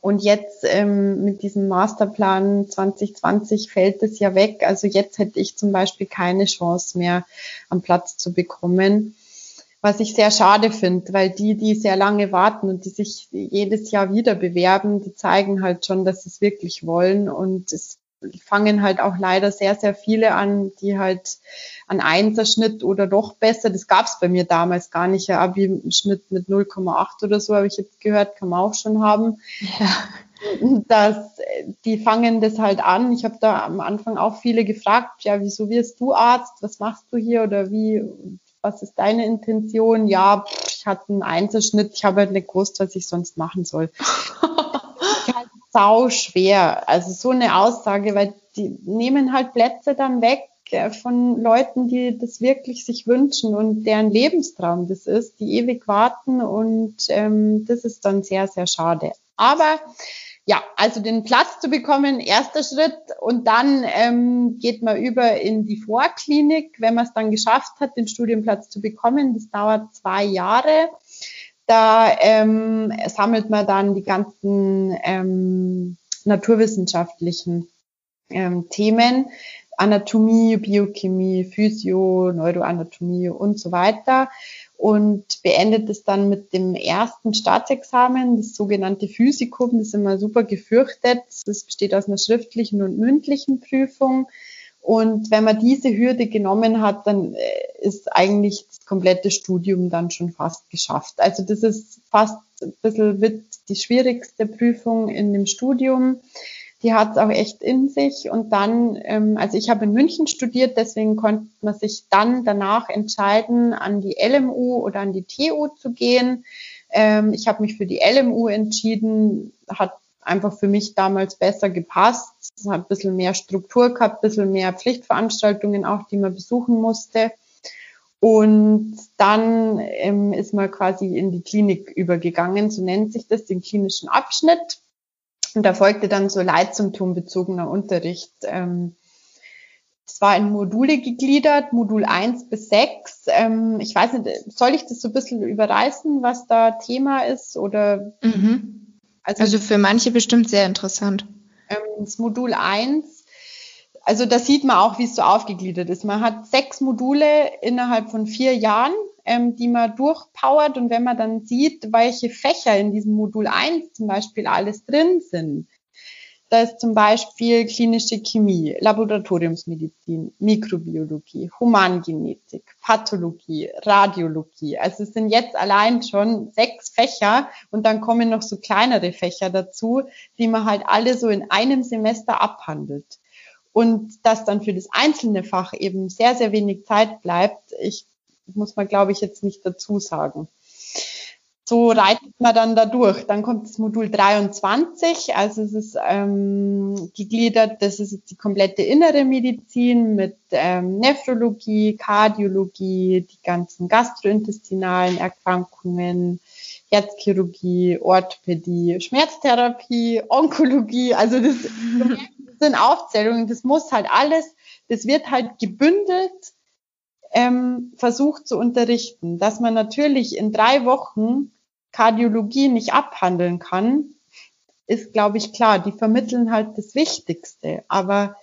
Und jetzt ähm, mit diesem Masterplan 2020 fällt es ja weg. Also jetzt hätte ich zum Beispiel keine Chance mehr, am Platz zu bekommen. Was ich sehr schade finde, weil die, die sehr lange warten und die sich jedes Jahr wieder bewerben, die zeigen halt schon, dass sie es wirklich wollen. Und es fangen halt auch leider sehr, sehr viele an, die halt an Einserschnitt oder noch besser, das gab es bei mir damals gar nicht, ja, Abi-Schnitt mit 0,8 oder so, habe ich jetzt gehört, kann man auch schon haben. Ja. Dass die fangen das halt an. Ich habe da am Anfang auch viele gefragt, ja, wieso wirst du Arzt? Was machst du hier? Oder wie, was ist deine Intention? Ja, ich hatte einen Einserschnitt, ich habe halt nicht gewusst, was ich sonst machen soll. sau schwer. Also so eine Aussage, weil die nehmen halt Plätze dann weg äh, von Leuten, die das wirklich sich wünschen und deren Lebenstraum das ist, die ewig warten und ähm, das ist dann sehr, sehr schade. Aber ja, also den Platz zu bekommen, erster Schritt und dann ähm, geht man über in die Vorklinik, wenn man es dann geschafft hat, den Studienplatz zu bekommen. Das dauert zwei Jahre. Da ähm, sammelt man dann die ganzen ähm, naturwissenschaftlichen ähm, Themen, Anatomie, Biochemie, Physio, Neuroanatomie und so weiter und beendet es dann mit dem ersten Staatsexamen, das sogenannte Physikum, das ist immer super gefürchtet. Das besteht aus einer schriftlichen und mündlichen Prüfung. Und wenn man diese Hürde genommen hat, dann äh, ist eigentlich das komplette Studium dann schon fast geschafft. Also das ist fast ein bisschen mit die schwierigste Prüfung in dem Studium. Die hat es auch echt in sich. Und dann, ähm, also ich habe in München studiert, deswegen konnte man sich dann danach entscheiden, an die LMU oder an die TU zu gehen. Ähm, ich habe mich für die LMU entschieden, hat einfach für mich damals besser gepasst. Es hat ein bisschen mehr Struktur gehabt, ein bisschen mehr Pflichtveranstaltungen auch, die man besuchen musste. Und dann ähm, ist man quasi in die Klinik übergegangen, so nennt sich das, den klinischen Abschnitt. Und da folgte dann so leitsymptombezogener Unterricht. Ähm, es war in Module gegliedert, Modul 1 bis 6. Ähm, ich weiß nicht, soll ich das so ein bisschen überreißen, was da Thema ist? Oder mhm. Also, also für manche bestimmt sehr interessant. Ähm, das Modul 1, also da sieht man auch, wie es so aufgegliedert ist. Man hat sechs Module innerhalb von vier Jahren, ähm, die man durchpowert. Und wenn man dann sieht, welche Fächer in diesem Modul 1 zum Beispiel alles drin sind, Da ist zum Beispiel klinische Chemie, Laboratoriumsmedizin, Mikrobiologie, Humangenetik, Pathologie, Radiologie. Also es sind jetzt allein schon sechs Fächer und dann kommen noch so kleinere Fächer dazu, die man halt alle so in einem Semester abhandelt. Und dass dann für das einzelne Fach eben sehr, sehr wenig Zeit bleibt, ich muss man, glaube ich, jetzt nicht dazu sagen. So reitet man dann da durch. Dann kommt das Modul 23, also es ist ähm, gegliedert, das ist die komplette innere Medizin mit ähm, Nephrologie, Kardiologie, die ganzen gastrointestinalen Erkrankungen, Herzchirurgie, Orthopädie, Schmerztherapie, Onkologie, also das sind Aufzählungen, das muss halt alles, das wird halt gebündelt ähm, versucht zu unterrichten, dass man natürlich in drei Wochen Kardiologie nicht abhandeln kann, ist, glaube ich, klar. Die vermitteln halt das Wichtigste. Aber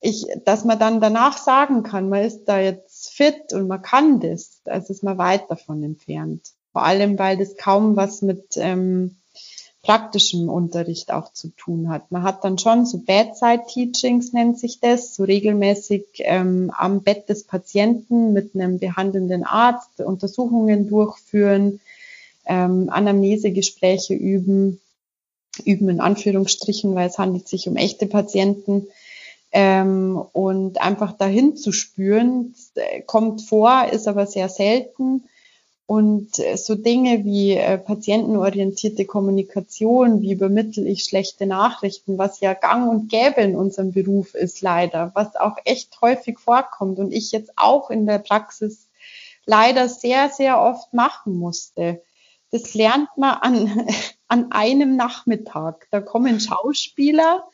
ich, dass man dann danach sagen kann, man ist da jetzt fit und man kann das, das ist man weit davon entfernt. Vor allem, weil das kaum was mit ähm, praktischem Unterricht auch zu tun hat. Man hat dann schon so Bedside-Teachings nennt sich das, so regelmäßig ähm, am Bett des Patienten mit einem behandelnden Arzt Untersuchungen durchführen, ähm, Anamnesegespräche üben, üben in Anführungsstrichen, weil es handelt sich um echte Patienten. Ähm, und einfach dahin zu spüren, äh, kommt vor, ist aber sehr selten. Und äh, so Dinge wie äh, patientenorientierte Kommunikation, wie übermittel ich schlechte Nachrichten, was ja gang und gäbe in unserem Beruf ist leider, was auch echt häufig vorkommt und ich jetzt auch in der Praxis leider sehr, sehr oft machen musste das lernt man an, an einem Nachmittag. Da kommen Schauspieler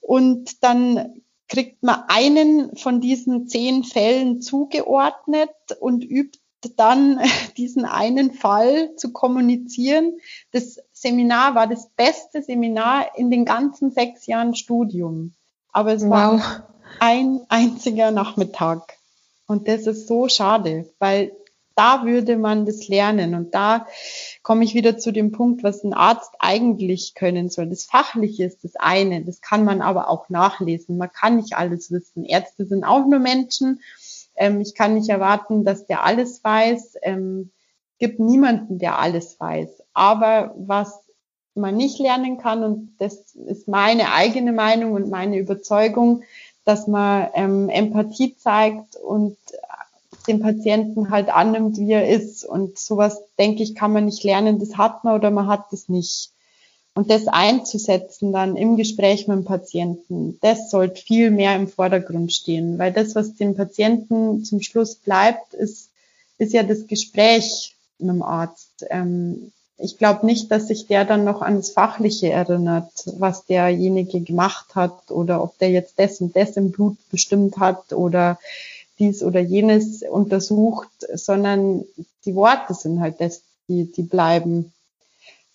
und dann kriegt man einen von diesen zehn Fällen zugeordnet und übt dann diesen einen Fall zu kommunizieren. Das Seminar war das beste Seminar in den ganzen sechs Jahren Studium. Aber es wow. war ein einziger Nachmittag. Und das ist so schade, weil da würde man das lernen. Und da komme ich wieder zu dem Punkt, was ein Arzt eigentlich können soll. Das Fachliche ist das eine, das kann man aber auch nachlesen. Man kann nicht alles wissen. Ärzte sind auch nur Menschen. Ähm, ich kann nicht erwarten, dass der alles weiß. Ähm, gibt niemanden, der alles weiß. Aber was man nicht lernen kann, und das ist meine eigene Meinung und meine Überzeugung, dass man ähm, Empathie zeigt und den Patienten halt annimmt, wie er ist. Und sowas, denke ich, kann man nicht lernen. Das hat man oder man hat es nicht. Und das einzusetzen dann im Gespräch mit dem Patienten, das sollte viel mehr im Vordergrund stehen, weil das, was dem Patienten zum Schluss bleibt, ist, ist ja das Gespräch mit dem Arzt. Ähm, ich glaube nicht, dass sich der dann noch an das Fachliche erinnert, was derjenige gemacht hat oder ob der jetzt das und das im Blut bestimmt hat oder dies oder jenes untersucht, sondern die Worte sind halt das, die, die bleiben.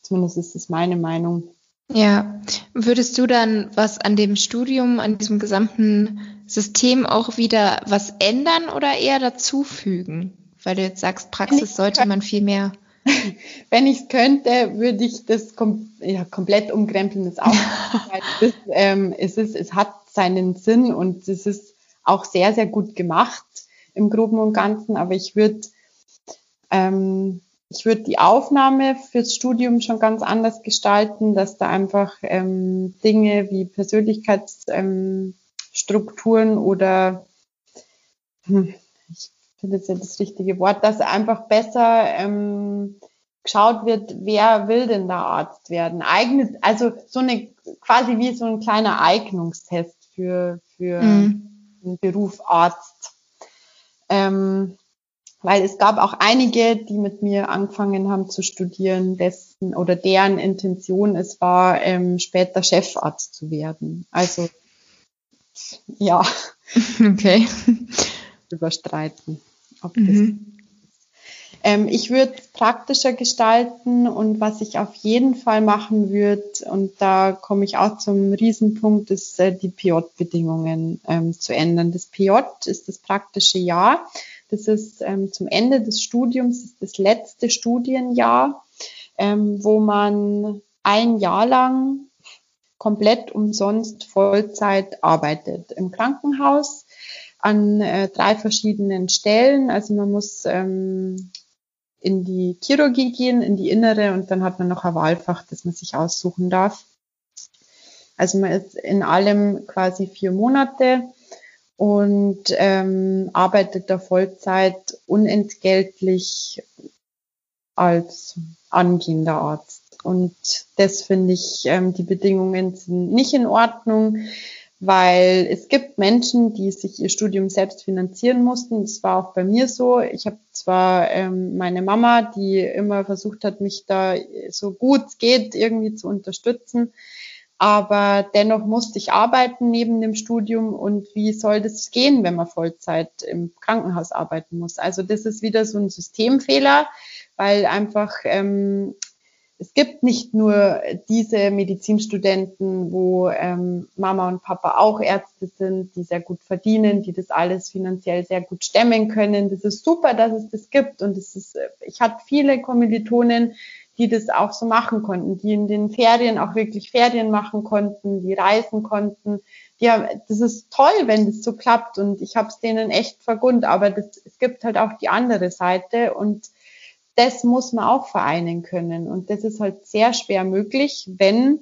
Zumindest ist das meine Meinung. Ja, würdest du dann was an dem Studium, an diesem gesamten System auch wieder was ändern oder eher dazufügen? Weil du jetzt sagst, Praxis sollte man viel mehr. Wenn ich es könnte, würde ich das kom ja, komplett umkrempeln. Das auch. das, ähm, es, ist, es hat seinen Sinn und es ist auch sehr, sehr gut gemacht im Groben und Ganzen, aber ich würde ähm, ich würde die Aufnahme fürs Studium schon ganz anders gestalten, dass da einfach ähm, Dinge wie Persönlichkeitsstrukturen ähm, oder hm, ich finde jetzt ja das richtige Wort, dass einfach besser ähm, geschaut wird, wer will denn da Arzt werden. Eignet, also so eine quasi wie so ein kleiner Eignungstest für, für mhm. Beruf Arzt. Ähm, weil es gab auch einige, die mit mir angefangen haben zu studieren, dessen oder deren Intention es war, ähm, später Chefarzt zu werden. Also ja. Okay. Überstreiten, ob mhm. Ähm, ich würde es praktischer gestalten und was ich auf jeden Fall machen würde, und da komme ich auch zum Riesenpunkt, ist äh, die PJ-Bedingungen ähm, zu ändern. Das PJ ist das praktische Jahr. Das ist ähm, zum Ende des Studiums, ist das letzte Studienjahr, ähm, wo man ein Jahr lang komplett umsonst Vollzeit arbeitet im Krankenhaus an äh, drei verschiedenen Stellen. Also man muss ähm, in die Chirurgie gehen, in die innere und dann hat man noch ein Wahlfach, das man sich aussuchen darf. Also man ist in allem quasi vier Monate und ähm, arbeitet da Vollzeit unentgeltlich als angehender Arzt. Und das finde ich, ähm, die Bedingungen sind nicht in Ordnung, weil es gibt Menschen, die sich ihr Studium selbst finanzieren mussten. Das war auch bei mir so. Ich habe zwar ähm, meine Mama, die immer versucht hat, mich da so gut es geht irgendwie zu unterstützen, aber dennoch musste ich arbeiten neben dem Studium und wie soll das gehen, wenn man Vollzeit im Krankenhaus arbeiten muss? Also das ist wieder so ein Systemfehler, weil einfach ähm, es gibt nicht nur diese Medizinstudenten, wo ähm, Mama und Papa auch Ärzte sind, die sehr gut verdienen, die das alles finanziell sehr gut stemmen können. Das ist super, dass es das gibt. Und es ist, ich hatte viele Kommilitonen, die das auch so machen konnten, die in den Ferien auch wirklich Ferien machen konnten, die reisen konnten. Ja, das ist toll, wenn das so klappt und ich habe es denen echt vergund, aber das, es gibt halt auch die andere Seite und das muss man auch vereinen können. Und das ist halt sehr schwer möglich, wenn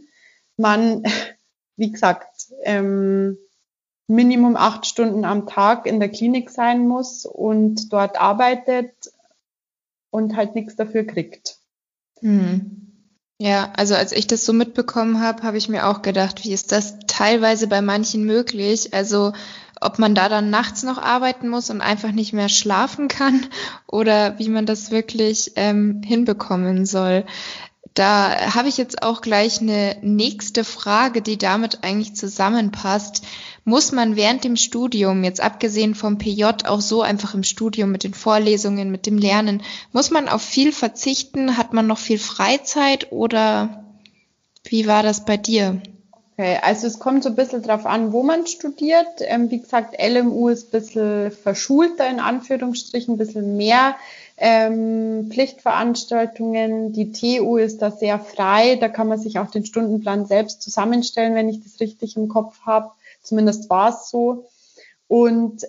man, wie gesagt, ähm, Minimum acht Stunden am Tag in der Klinik sein muss und dort arbeitet und halt nichts dafür kriegt. Hm. Ja, also als ich das so mitbekommen habe, habe ich mir auch gedacht, wie ist das teilweise bei manchen möglich? Also ob man da dann nachts noch arbeiten muss und einfach nicht mehr schlafen kann oder wie man das wirklich ähm, hinbekommen soll. Da habe ich jetzt auch gleich eine nächste Frage, die damit eigentlich zusammenpasst. Muss man während dem Studium, jetzt abgesehen vom PJ, auch so einfach im Studium mit den Vorlesungen, mit dem Lernen, muss man auf viel verzichten? Hat man noch viel Freizeit oder wie war das bei dir? Okay, also es kommt so ein bisschen drauf an, wo man studiert. Ähm, wie gesagt, LMU ist ein bisschen verschulter in Anführungsstrichen, ein bisschen mehr ähm, Pflichtveranstaltungen. Die TU ist da sehr frei. Da kann man sich auch den Stundenplan selbst zusammenstellen, wenn ich das richtig im Kopf habe. Zumindest war es so. Und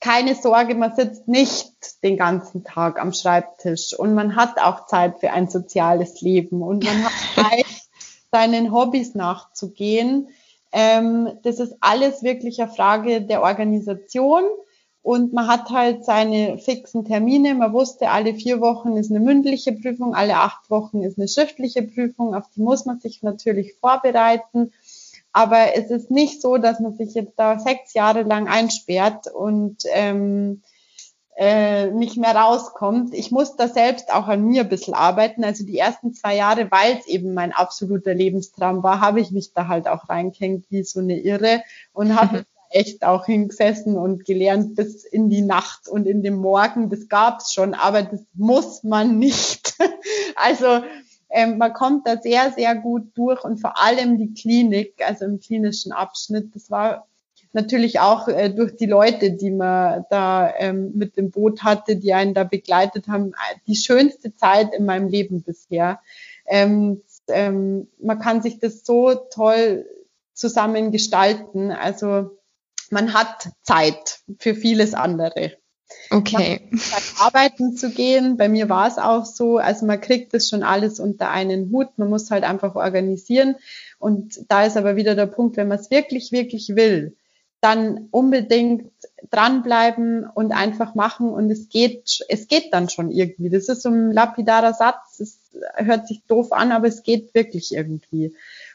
keine Sorge, man sitzt nicht den ganzen Tag am Schreibtisch und man hat auch Zeit für ein soziales Leben und man hat Zeit seinen Hobbys nachzugehen. Ähm, das ist alles wirklich eine Frage der Organisation. Und man hat halt seine fixen Termine. Man wusste, alle vier Wochen ist eine mündliche Prüfung, alle acht Wochen ist eine schriftliche Prüfung. Auf die muss man sich natürlich vorbereiten. Aber es ist nicht so, dass man sich jetzt da sechs Jahre lang einsperrt und ähm, äh, nicht mehr rauskommt. Ich muss da selbst auch an mir ein bisschen arbeiten. Also die ersten zwei Jahre, weil es eben mein absoluter Lebenstraum war, habe ich mich da halt auch reingehängt wie so eine Irre und habe mhm. echt auch hingesessen und gelernt bis in die Nacht und in den Morgen. Das gab's schon, aber das muss man nicht. also ähm, man kommt da sehr, sehr gut durch und vor allem die Klinik, also im klinischen Abschnitt, das war natürlich auch äh, durch die Leute, die man da ähm, mit dem Boot hatte, die einen da begleitet haben, die schönste Zeit in meinem Leben bisher. Ähm, ähm, man kann sich das so toll zusammen gestalten. Also man hat Zeit für vieles andere. Okay. Arbeiten zu gehen, bei mir war es auch so, also man kriegt das schon alles unter einen Hut, man muss halt einfach organisieren und da ist aber wieder der Punkt, wenn man es wirklich, wirklich will, dann unbedingt dranbleiben und einfach machen und es geht, es geht dann schon irgendwie. Das ist so ein lapidarer Satz, es hört sich doof an, aber es geht wirklich irgendwie.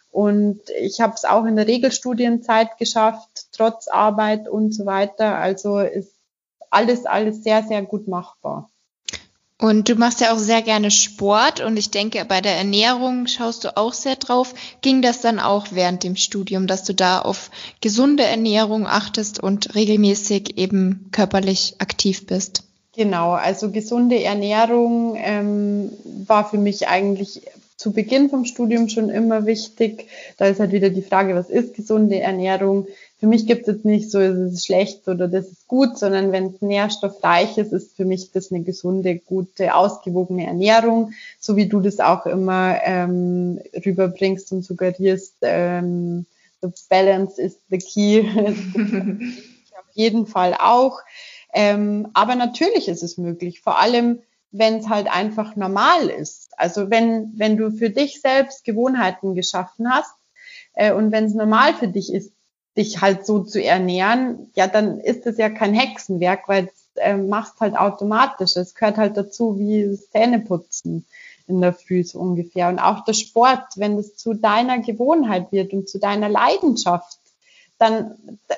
Und ich habe es auch in der Regelstudienzeit geschafft, trotz Arbeit und so weiter. Also ist alles, alles sehr, sehr gut machbar. Und du machst ja auch sehr gerne Sport und ich denke, bei der Ernährung schaust du auch sehr drauf. Ging das dann auch während dem Studium, dass du da auf gesunde Ernährung achtest und regelmäßig eben körperlich aktiv bist? Genau, also gesunde Ernährung ähm, war für mich eigentlich zu Beginn vom Studium schon immer wichtig. Da ist halt wieder die Frage, was ist gesunde Ernährung? Für mich gibt es jetzt nicht so, es ist schlecht oder das ist gut, sondern wenn es nährstoffreich ist, ist für mich das eine gesunde, gute, ausgewogene Ernährung, so wie du das auch immer ähm, rüberbringst und suggerierst. Ähm, the balance is the key. Auf jeden Fall auch. Ähm, aber natürlich ist es möglich, vor allem wenn es halt einfach normal ist. Also wenn, wenn du für dich selbst Gewohnheiten geschaffen hast äh, und wenn es normal für dich ist, dich halt so zu ernähren, ja, dann ist es ja kein Hexenwerk, weil es äh, machst halt automatisch. Es gehört halt dazu wie Zähneputzen in der Früh so ungefähr. Und auch der Sport, wenn es zu deiner Gewohnheit wird und zu deiner Leidenschaft, dann da,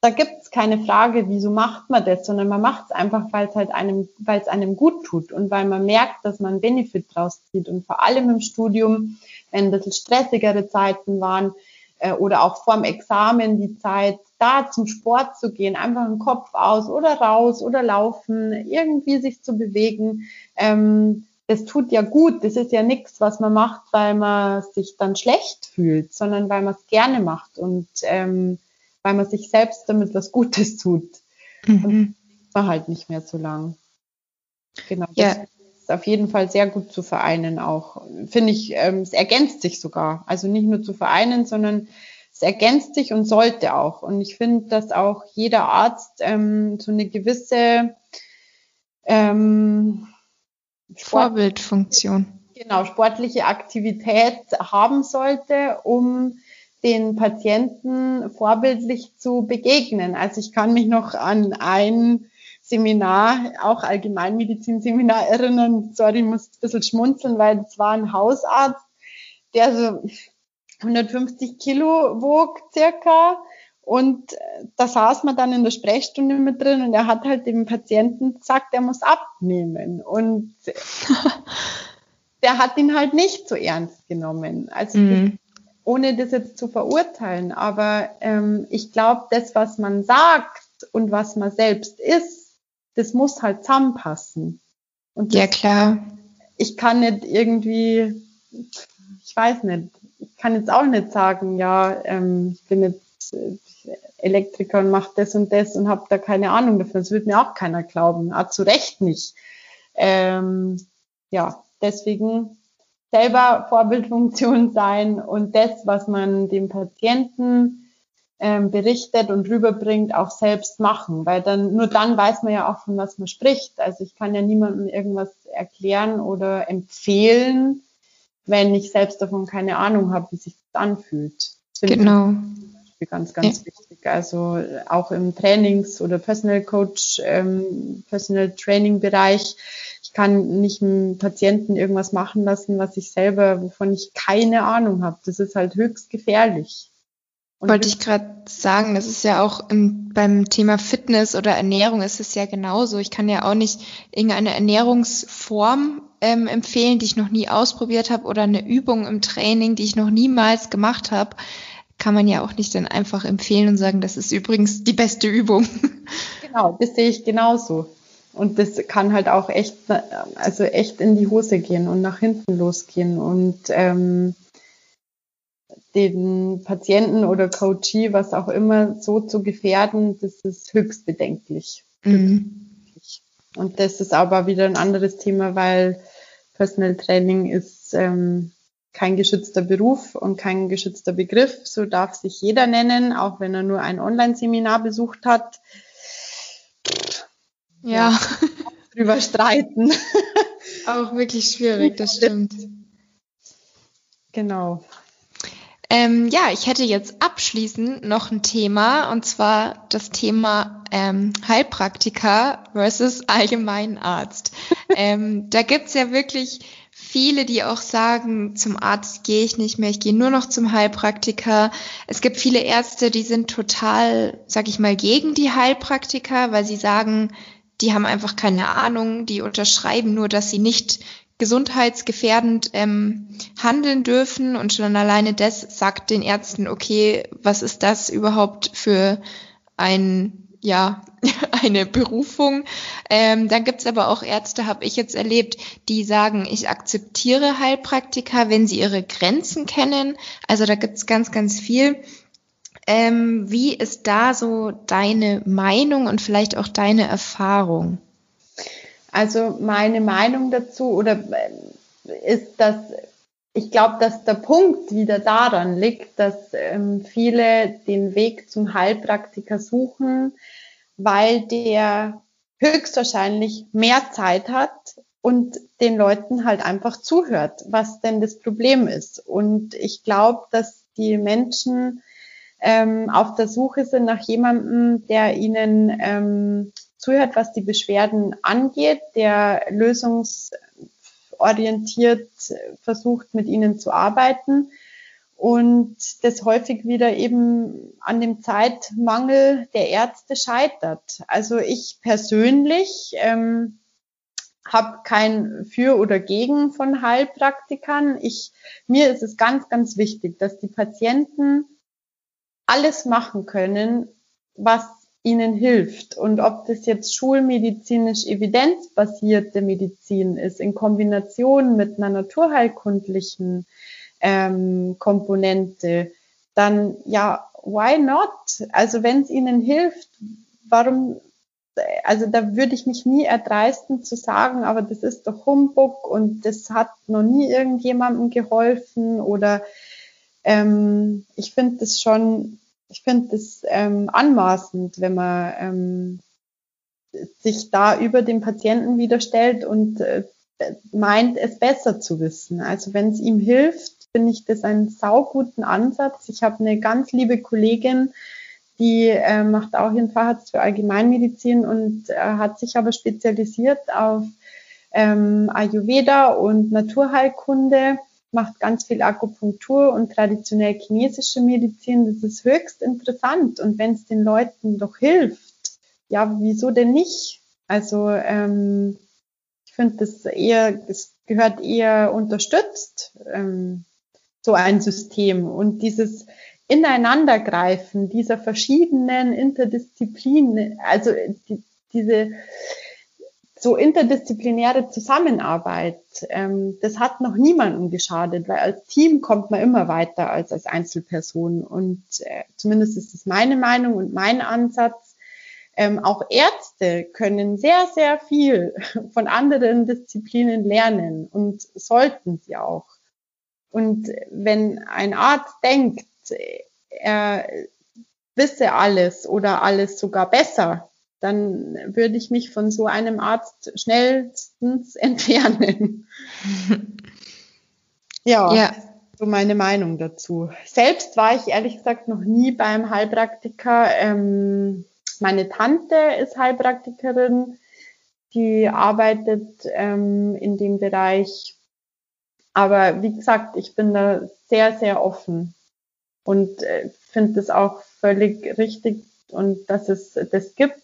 da gibt es keine Frage, wieso macht man das, sondern man macht es einfach, weil es halt einem, weil es einem gut tut und weil man merkt, dass man Benefit draus zieht. Und vor allem im Studium, wenn ein bisschen stressigere Zeiten waren, äh, oder auch vorm Examen die Zeit, da zum Sport zu gehen, einfach den Kopf aus oder raus oder laufen, irgendwie sich zu bewegen. Ähm, das tut ja gut. Das ist ja nichts, was man macht, weil man sich dann schlecht fühlt, sondern weil man es gerne macht und ähm, weil man sich selbst damit was Gutes tut. Mhm. Und war halt nicht mehr so lang. Genau. Ja ist auf jeden Fall sehr gut zu vereinen auch. Finde ich, ähm, es ergänzt sich sogar. Also nicht nur zu vereinen, sondern es ergänzt sich und sollte auch. Und ich finde, dass auch jeder Arzt ähm, so eine gewisse ähm, Vorbildfunktion. Genau, sportliche Aktivität haben sollte, um den Patienten vorbildlich zu begegnen. Also ich kann mich noch an ein Seminar, auch Allgemeinmedizin-Seminar erinnern. Sorry, ich muss ein bisschen schmunzeln, weil es war ein Hausarzt, der so 150 Kilo wog circa. Und da saß man dann in der Sprechstunde mit drin und er hat halt dem Patienten gesagt, er muss abnehmen. Und der hat ihn halt nicht so ernst genommen. Also mhm. ohne das jetzt zu verurteilen, aber ähm, ich glaube, das, was man sagt und was man selbst ist, das muss halt zusammenpassen. Und ja, klar. Ich kann nicht irgendwie, ich weiß nicht, ich kann jetzt auch nicht sagen, ja, ähm, ich bin jetzt äh, Elektriker und mache das und das und habe da keine Ahnung davon. Das wird mir auch keiner glauben. Ah, zu Recht nicht. Ähm, ja, deswegen selber Vorbildfunktion sein und das, was man dem Patienten ähm, berichtet und rüberbringt, auch selbst machen, weil dann nur dann weiß man ja auch, von was man spricht. Also ich kann ja niemandem irgendwas erklären oder empfehlen, wenn ich selbst davon keine Ahnung habe, wie sich das anfühlt. Das genau. Ich ganz, ganz ja. wichtig. Also auch im Trainings- oder Personal Coach, ähm, Personal Training Bereich. Ich kann nicht einem Patienten irgendwas machen lassen, was ich selber, wovon ich keine Ahnung habe. Das ist halt höchst gefährlich. Und Wollte ich gerade sagen, das ist ja auch im, beim Thema Fitness oder Ernährung ist es ja genauso. Ich kann ja auch nicht irgendeine Ernährungsform ähm, empfehlen, die ich noch nie ausprobiert habe oder eine Übung im Training, die ich noch niemals gemacht habe. Kann man ja auch nicht dann einfach empfehlen und sagen, das ist übrigens die beste Übung. Genau, das sehe ich genauso. Und das kann halt auch echt, also echt in die Hose gehen und nach hinten losgehen. Und ähm, den Patienten oder Coachee, was auch immer, so zu gefährden, das ist höchst bedenklich. Mhm. Und das ist aber wieder ein anderes Thema, weil Personal Training ist ähm, kein geschützter Beruf und kein geschützter Begriff. So darf sich jeder nennen, auch wenn er nur ein Online-Seminar besucht hat. Ja. ja drüber streiten. Auch wirklich schwierig, das stimmt. Genau. Ähm, ja, ich hätte jetzt abschließend noch ein Thema und zwar das Thema ähm, Heilpraktiker versus Allgemeinarzt. ähm, da gibt's ja wirklich viele, die auch sagen, zum Arzt gehe ich nicht mehr, ich gehe nur noch zum Heilpraktiker. Es gibt viele Ärzte, die sind total, sag ich mal, gegen die Heilpraktiker, weil sie sagen, die haben einfach keine Ahnung, die unterschreiben nur, dass sie nicht gesundheitsgefährdend ähm, handeln dürfen und schon alleine das sagt den Ärzten, okay, was ist das überhaupt für ein ja eine Berufung. Ähm, dann gibt's aber auch Ärzte, habe ich jetzt erlebt, die sagen, ich akzeptiere Heilpraktiker, wenn sie ihre Grenzen kennen. Also da gibt's ganz, ganz viel. Ähm, wie ist da so deine Meinung und vielleicht auch deine Erfahrung? Also meine Meinung dazu oder äh, ist, dass ich glaube, dass der Punkt wieder daran liegt, dass ähm, viele den Weg zum Heilpraktiker suchen, weil der höchstwahrscheinlich mehr Zeit hat und den Leuten halt einfach zuhört, was denn das Problem ist. Und ich glaube, dass die Menschen ähm, auf der Suche sind nach jemandem, der ihnen ähm, zuhört, was die Beschwerden angeht, der lösungsorientiert versucht, mit ihnen zu arbeiten und das häufig wieder eben an dem Zeitmangel der Ärzte scheitert. Also ich persönlich ähm, habe kein Für oder Gegen von Heilpraktikern. Ich, mir ist es ganz, ganz wichtig, dass die Patienten alles machen können, was ihnen hilft. Und ob das jetzt schulmedizinisch evidenzbasierte Medizin ist, in Kombination mit einer naturheilkundlichen ähm, Komponente, dann ja, why not? Also wenn es ihnen hilft, warum, also da würde ich mich nie erdreisten zu sagen, aber das ist doch Humbug und das hat noch nie irgendjemandem geholfen oder ähm, ich finde das schon, ich finde das ähm, anmaßend, wenn man ähm, sich da über den Patienten wieder stellt und äh, meint, es besser zu wissen. Also wenn es ihm hilft, finde ich das einen sauguten Ansatz. Ich habe eine ganz liebe Kollegin, die äh, macht auch ihren Facharzt für Allgemeinmedizin und äh, hat sich aber spezialisiert auf ähm, Ayurveda und Naturheilkunde, macht ganz viel Akupunktur und traditionell chinesische Medizin. Das ist höchst interessant. Und wenn es den Leuten doch hilft, ja, wieso denn nicht? Also ähm, ich finde das eher, es gehört eher unterstützt. Ähm, so ein System. Und dieses Ineinandergreifen dieser verschiedenen Interdisziplinen, also die, diese so interdisziplinäre Zusammenarbeit, ähm, das hat noch niemandem geschadet, weil als Team kommt man immer weiter als als Einzelperson. Und äh, zumindest ist es meine Meinung und mein Ansatz. Ähm, auch Ärzte können sehr, sehr viel von anderen Disziplinen lernen und sollten sie auch. Und wenn ein Arzt denkt, er wisse alles oder alles sogar besser, dann würde ich mich von so einem Arzt schnellstens entfernen. ja, ja, so meine Meinung dazu. Selbst war ich ehrlich gesagt noch nie beim Heilpraktiker. Ähm, meine Tante ist Heilpraktikerin, die arbeitet ähm, in dem Bereich aber wie gesagt, ich bin da sehr, sehr offen und äh, finde das auch völlig richtig und dass es das gibt.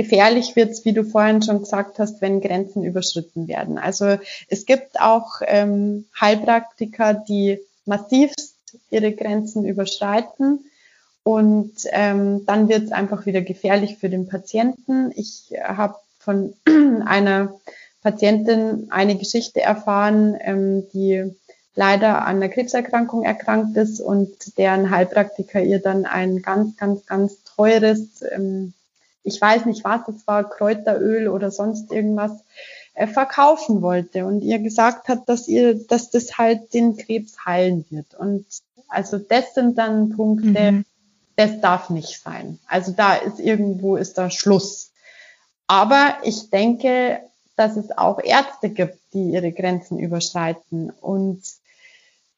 Gefährlich wird's, wie du vorhin schon gesagt hast, wenn Grenzen überschritten werden. Also es gibt auch ähm, Heilpraktiker, die massivst ihre Grenzen überschreiten. Und ähm, dann wird's einfach wieder gefährlich für den Patienten. Ich habe von einer Patientin eine Geschichte erfahren, ähm, die leider an einer Krebserkrankung erkrankt ist und deren Heilpraktiker ihr dann ein ganz, ganz, ganz teures, ähm, ich weiß nicht was, es war Kräuteröl oder sonst irgendwas, äh, verkaufen wollte und ihr gesagt hat, dass ihr, dass das halt den Krebs heilen wird. Und also das sind dann Punkte, mhm. das darf nicht sein. Also da ist irgendwo ist da Schluss. Aber ich denke, dass es auch Ärzte gibt, die ihre Grenzen überschreiten. Und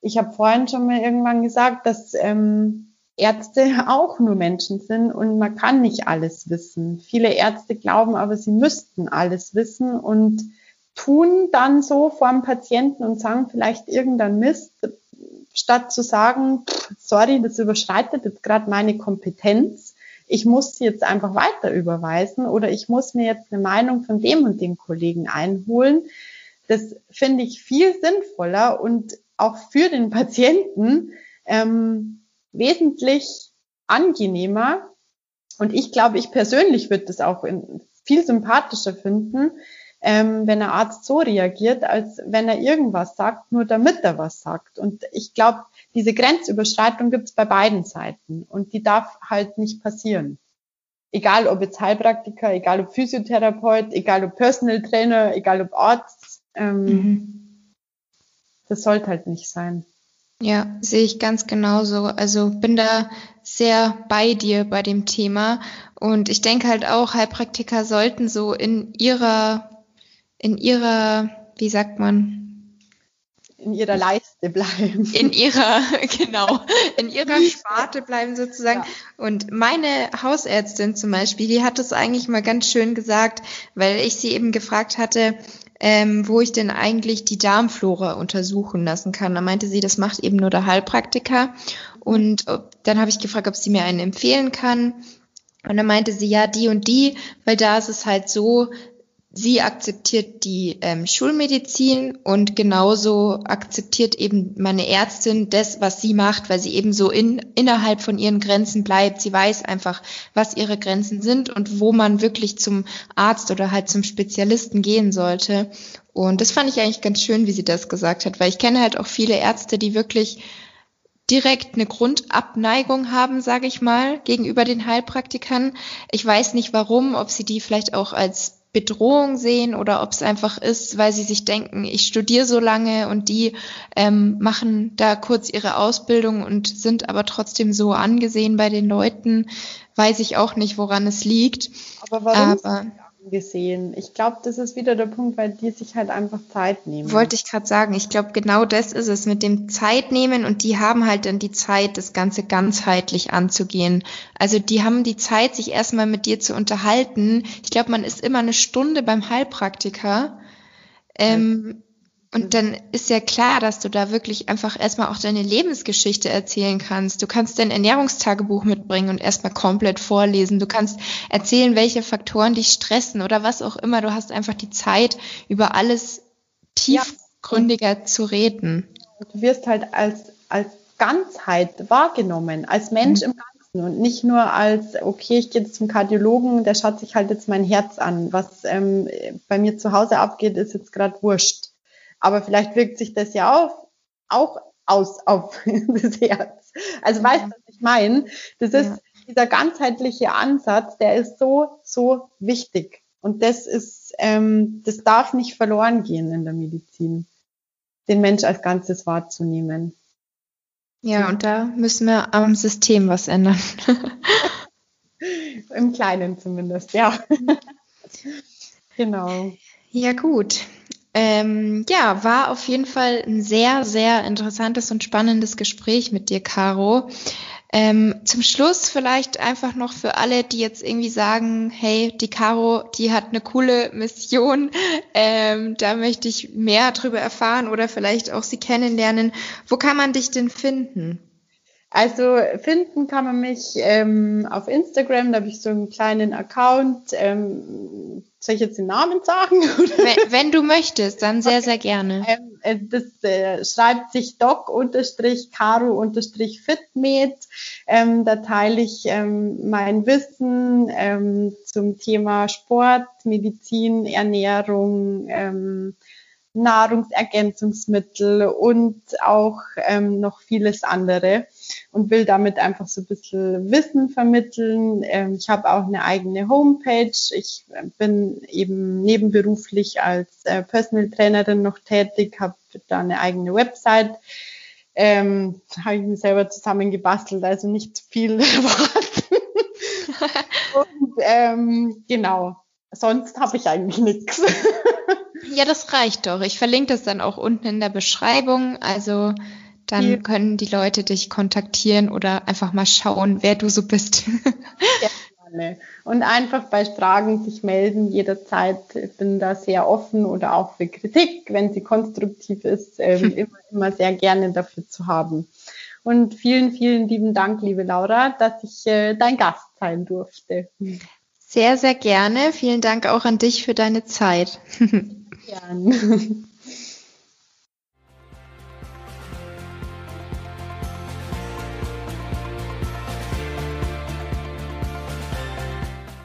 ich habe vorhin schon mal irgendwann gesagt, dass ähm, Ärzte auch nur Menschen sind und man kann nicht alles wissen. Viele Ärzte glauben aber, sie müssten alles wissen und tun dann so vor dem Patienten und sagen vielleicht irgendein Mist, statt zu sagen, sorry, das überschreitet jetzt gerade meine Kompetenz ich muss sie jetzt einfach weiter überweisen oder ich muss mir jetzt eine Meinung von dem und dem Kollegen einholen. Das finde ich viel sinnvoller und auch für den Patienten ähm, wesentlich angenehmer. Und ich glaube, ich persönlich würde das auch viel sympathischer finden, ähm, wenn der Arzt so reagiert, als wenn er irgendwas sagt, nur damit er was sagt. Und ich glaube, diese Grenzüberschreitung gibt es bei beiden Seiten und die darf halt nicht passieren. Egal ob jetzt Heilpraktiker, egal ob Physiotherapeut, egal ob Personal Trainer, egal ob Arzt, ähm, mhm. das sollte halt nicht sein. Ja, sehe ich ganz genauso. Also bin da sehr bei dir bei dem Thema. Und ich denke halt auch, Heilpraktiker sollten so in ihrer, in ihrer, wie sagt man, in ihrer Leiste bleiben. In ihrer, genau, in ihrer Sparte bleiben sozusagen. Ja. Und meine Hausärztin zum Beispiel, die hat es eigentlich mal ganz schön gesagt, weil ich sie eben gefragt hatte, ähm, wo ich denn eigentlich die Darmflora untersuchen lassen kann. Da meinte sie, das macht eben nur der Heilpraktiker. Und dann habe ich gefragt, ob sie mir einen empfehlen kann. Und dann meinte sie, ja, die und die, weil da ist es halt so, sie akzeptiert die ähm, Schulmedizin und genauso akzeptiert eben meine Ärztin das, was sie macht, weil sie eben so in, innerhalb von ihren Grenzen bleibt. Sie weiß einfach, was ihre Grenzen sind und wo man wirklich zum Arzt oder halt zum Spezialisten gehen sollte. Und das fand ich eigentlich ganz schön, wie sie das gesagt hat, weil ich kenne halt auch viele Ärzte, die wirklich direkt eine Grundabneigung haben, sage ich mal, gegenüber den Heilpraktikern. Ich weiß nicht warum, ob sie die vielleicht auch als Bedrohung sehen oder ob es einfach ist, weil sie sich denken, ich studiere so lange und die ähm, machen da kurz ihre Ausbildung und sind aber trotzdem so angesehen bei den Leuten, weiß ich auch nicht, woran es liegt. Aber warum? Aber, gesehen. Ich glaube, das ist wieder der Punkt, weil die sich halt einfach Zeit nehmen. Wollte ich gerade sagen. Ich glaube, genau das ist es mit dem Zeitnehmen und die haben halt dann die Zeit, das Ganze ganzheitlich anzugehen. Also die haben die Zeit, sich erstmal mit dir zu unterhalten. Ich glaube, man ist immer eine Stunde beim Heilpraktiker. Ähm, und dann ist ja klar, dass du da wirklich einfach erstmal auch deine Lebensgeschichte erzählen kannst. Du kannst dein Ernährungstagebuch mitbringen und erstmal komplett vorlesen. Du kannst erzählen, welche Faktoren dich stressen oder was auch immer. Du hast einfach die Zeit, über alles tiefgründiger ja. zu reden. Du wirst halt als, als Ganzheit wahrgenommen, als Mensch mhm. im Ganzen und nicht nur als, okay, ich gehe jetzt zum Kardiologen, der schaut sich halt jetzt mein Herz an. Was ähm, bei mir zu Hause abgeht, ist jetzt gerade wurscht aber vielleicht wirkt sich das ja auch, auch aus auf das Herz. Also weißt du, was ich meine? Das ist ja. dieser ganzheitliche Ansatz, der ist so, so wichtig. Und das ist, ähm, das darf nicht verloren gehen in der Medizin, den Mensch als Ganzes wahrzunehmen. Ja, und da müssen wir am System was ändern. Im Kleinen zumindest, ja. genau. Ja, gut. Ähm, ja, war auf jeden Fall ein sehr, sehr interessantes und spannendes Gespräch mit dir, Caro. Ähm, zum Schluss vielleicht einfach noch für alle, die jetzt irgendwie sagen, hey, die Caro, die hat eine coole Mission, ähm, da möchte ich mehr drüber erfahren oder vielleicht auch sie kennenlernen. Wo kann man dich denn finden? Also finden kann man mich ähm, auf Instagram, da habe ich so einen kleinen Account. Ähm, soll ich jetzt den Namen sagen? Wenn, wenn du möchtest, dann sehr, sehr gerne. Ähm, äh, das äh, schreibt sich doc-caro-fitmed. Ähm, da teile ich ähm, mein Wissen ähm, zum Thema Sport, Medizin, Ernährung, ähm, Nahrungsergänzungsmittel und auch ähm, noch vieles andere und will damit einfach so ein bisschen Wissen vermitteln. Ähm, ich habe auch eine eigene Homepage. Ich bin eben nebenberuflich als äh, Personal Trainerin noch tätig, habe da eine eigene Website. Ähm, habe ich mir selber zusammengebastelt, also nicht zu viel erwarten. und ähm, genau, sonst habe ich eigentlich nichts. Ja, das reicht doch. Ich verlinke das dann auch unten in der Beschreibung. Also dann ja. können die Leute dich kontaktieren oder einfach mal schauen, wer du so bist. Ja, gerne. Und einfach bei Fragen sich melden jederzeit. Ich bin da sehr offen oder auch für Kritik, wenn sie konstruktiv ist, ähm, immer, immer sehr gerne dafür zu haben. Und vielen, vielen lieben Dank, liebe Laura, dass ich äh, dein Gast sein durfte. Sehr, sehr gerne. Vielen Dank auch an dich für deine Zeit. Gern.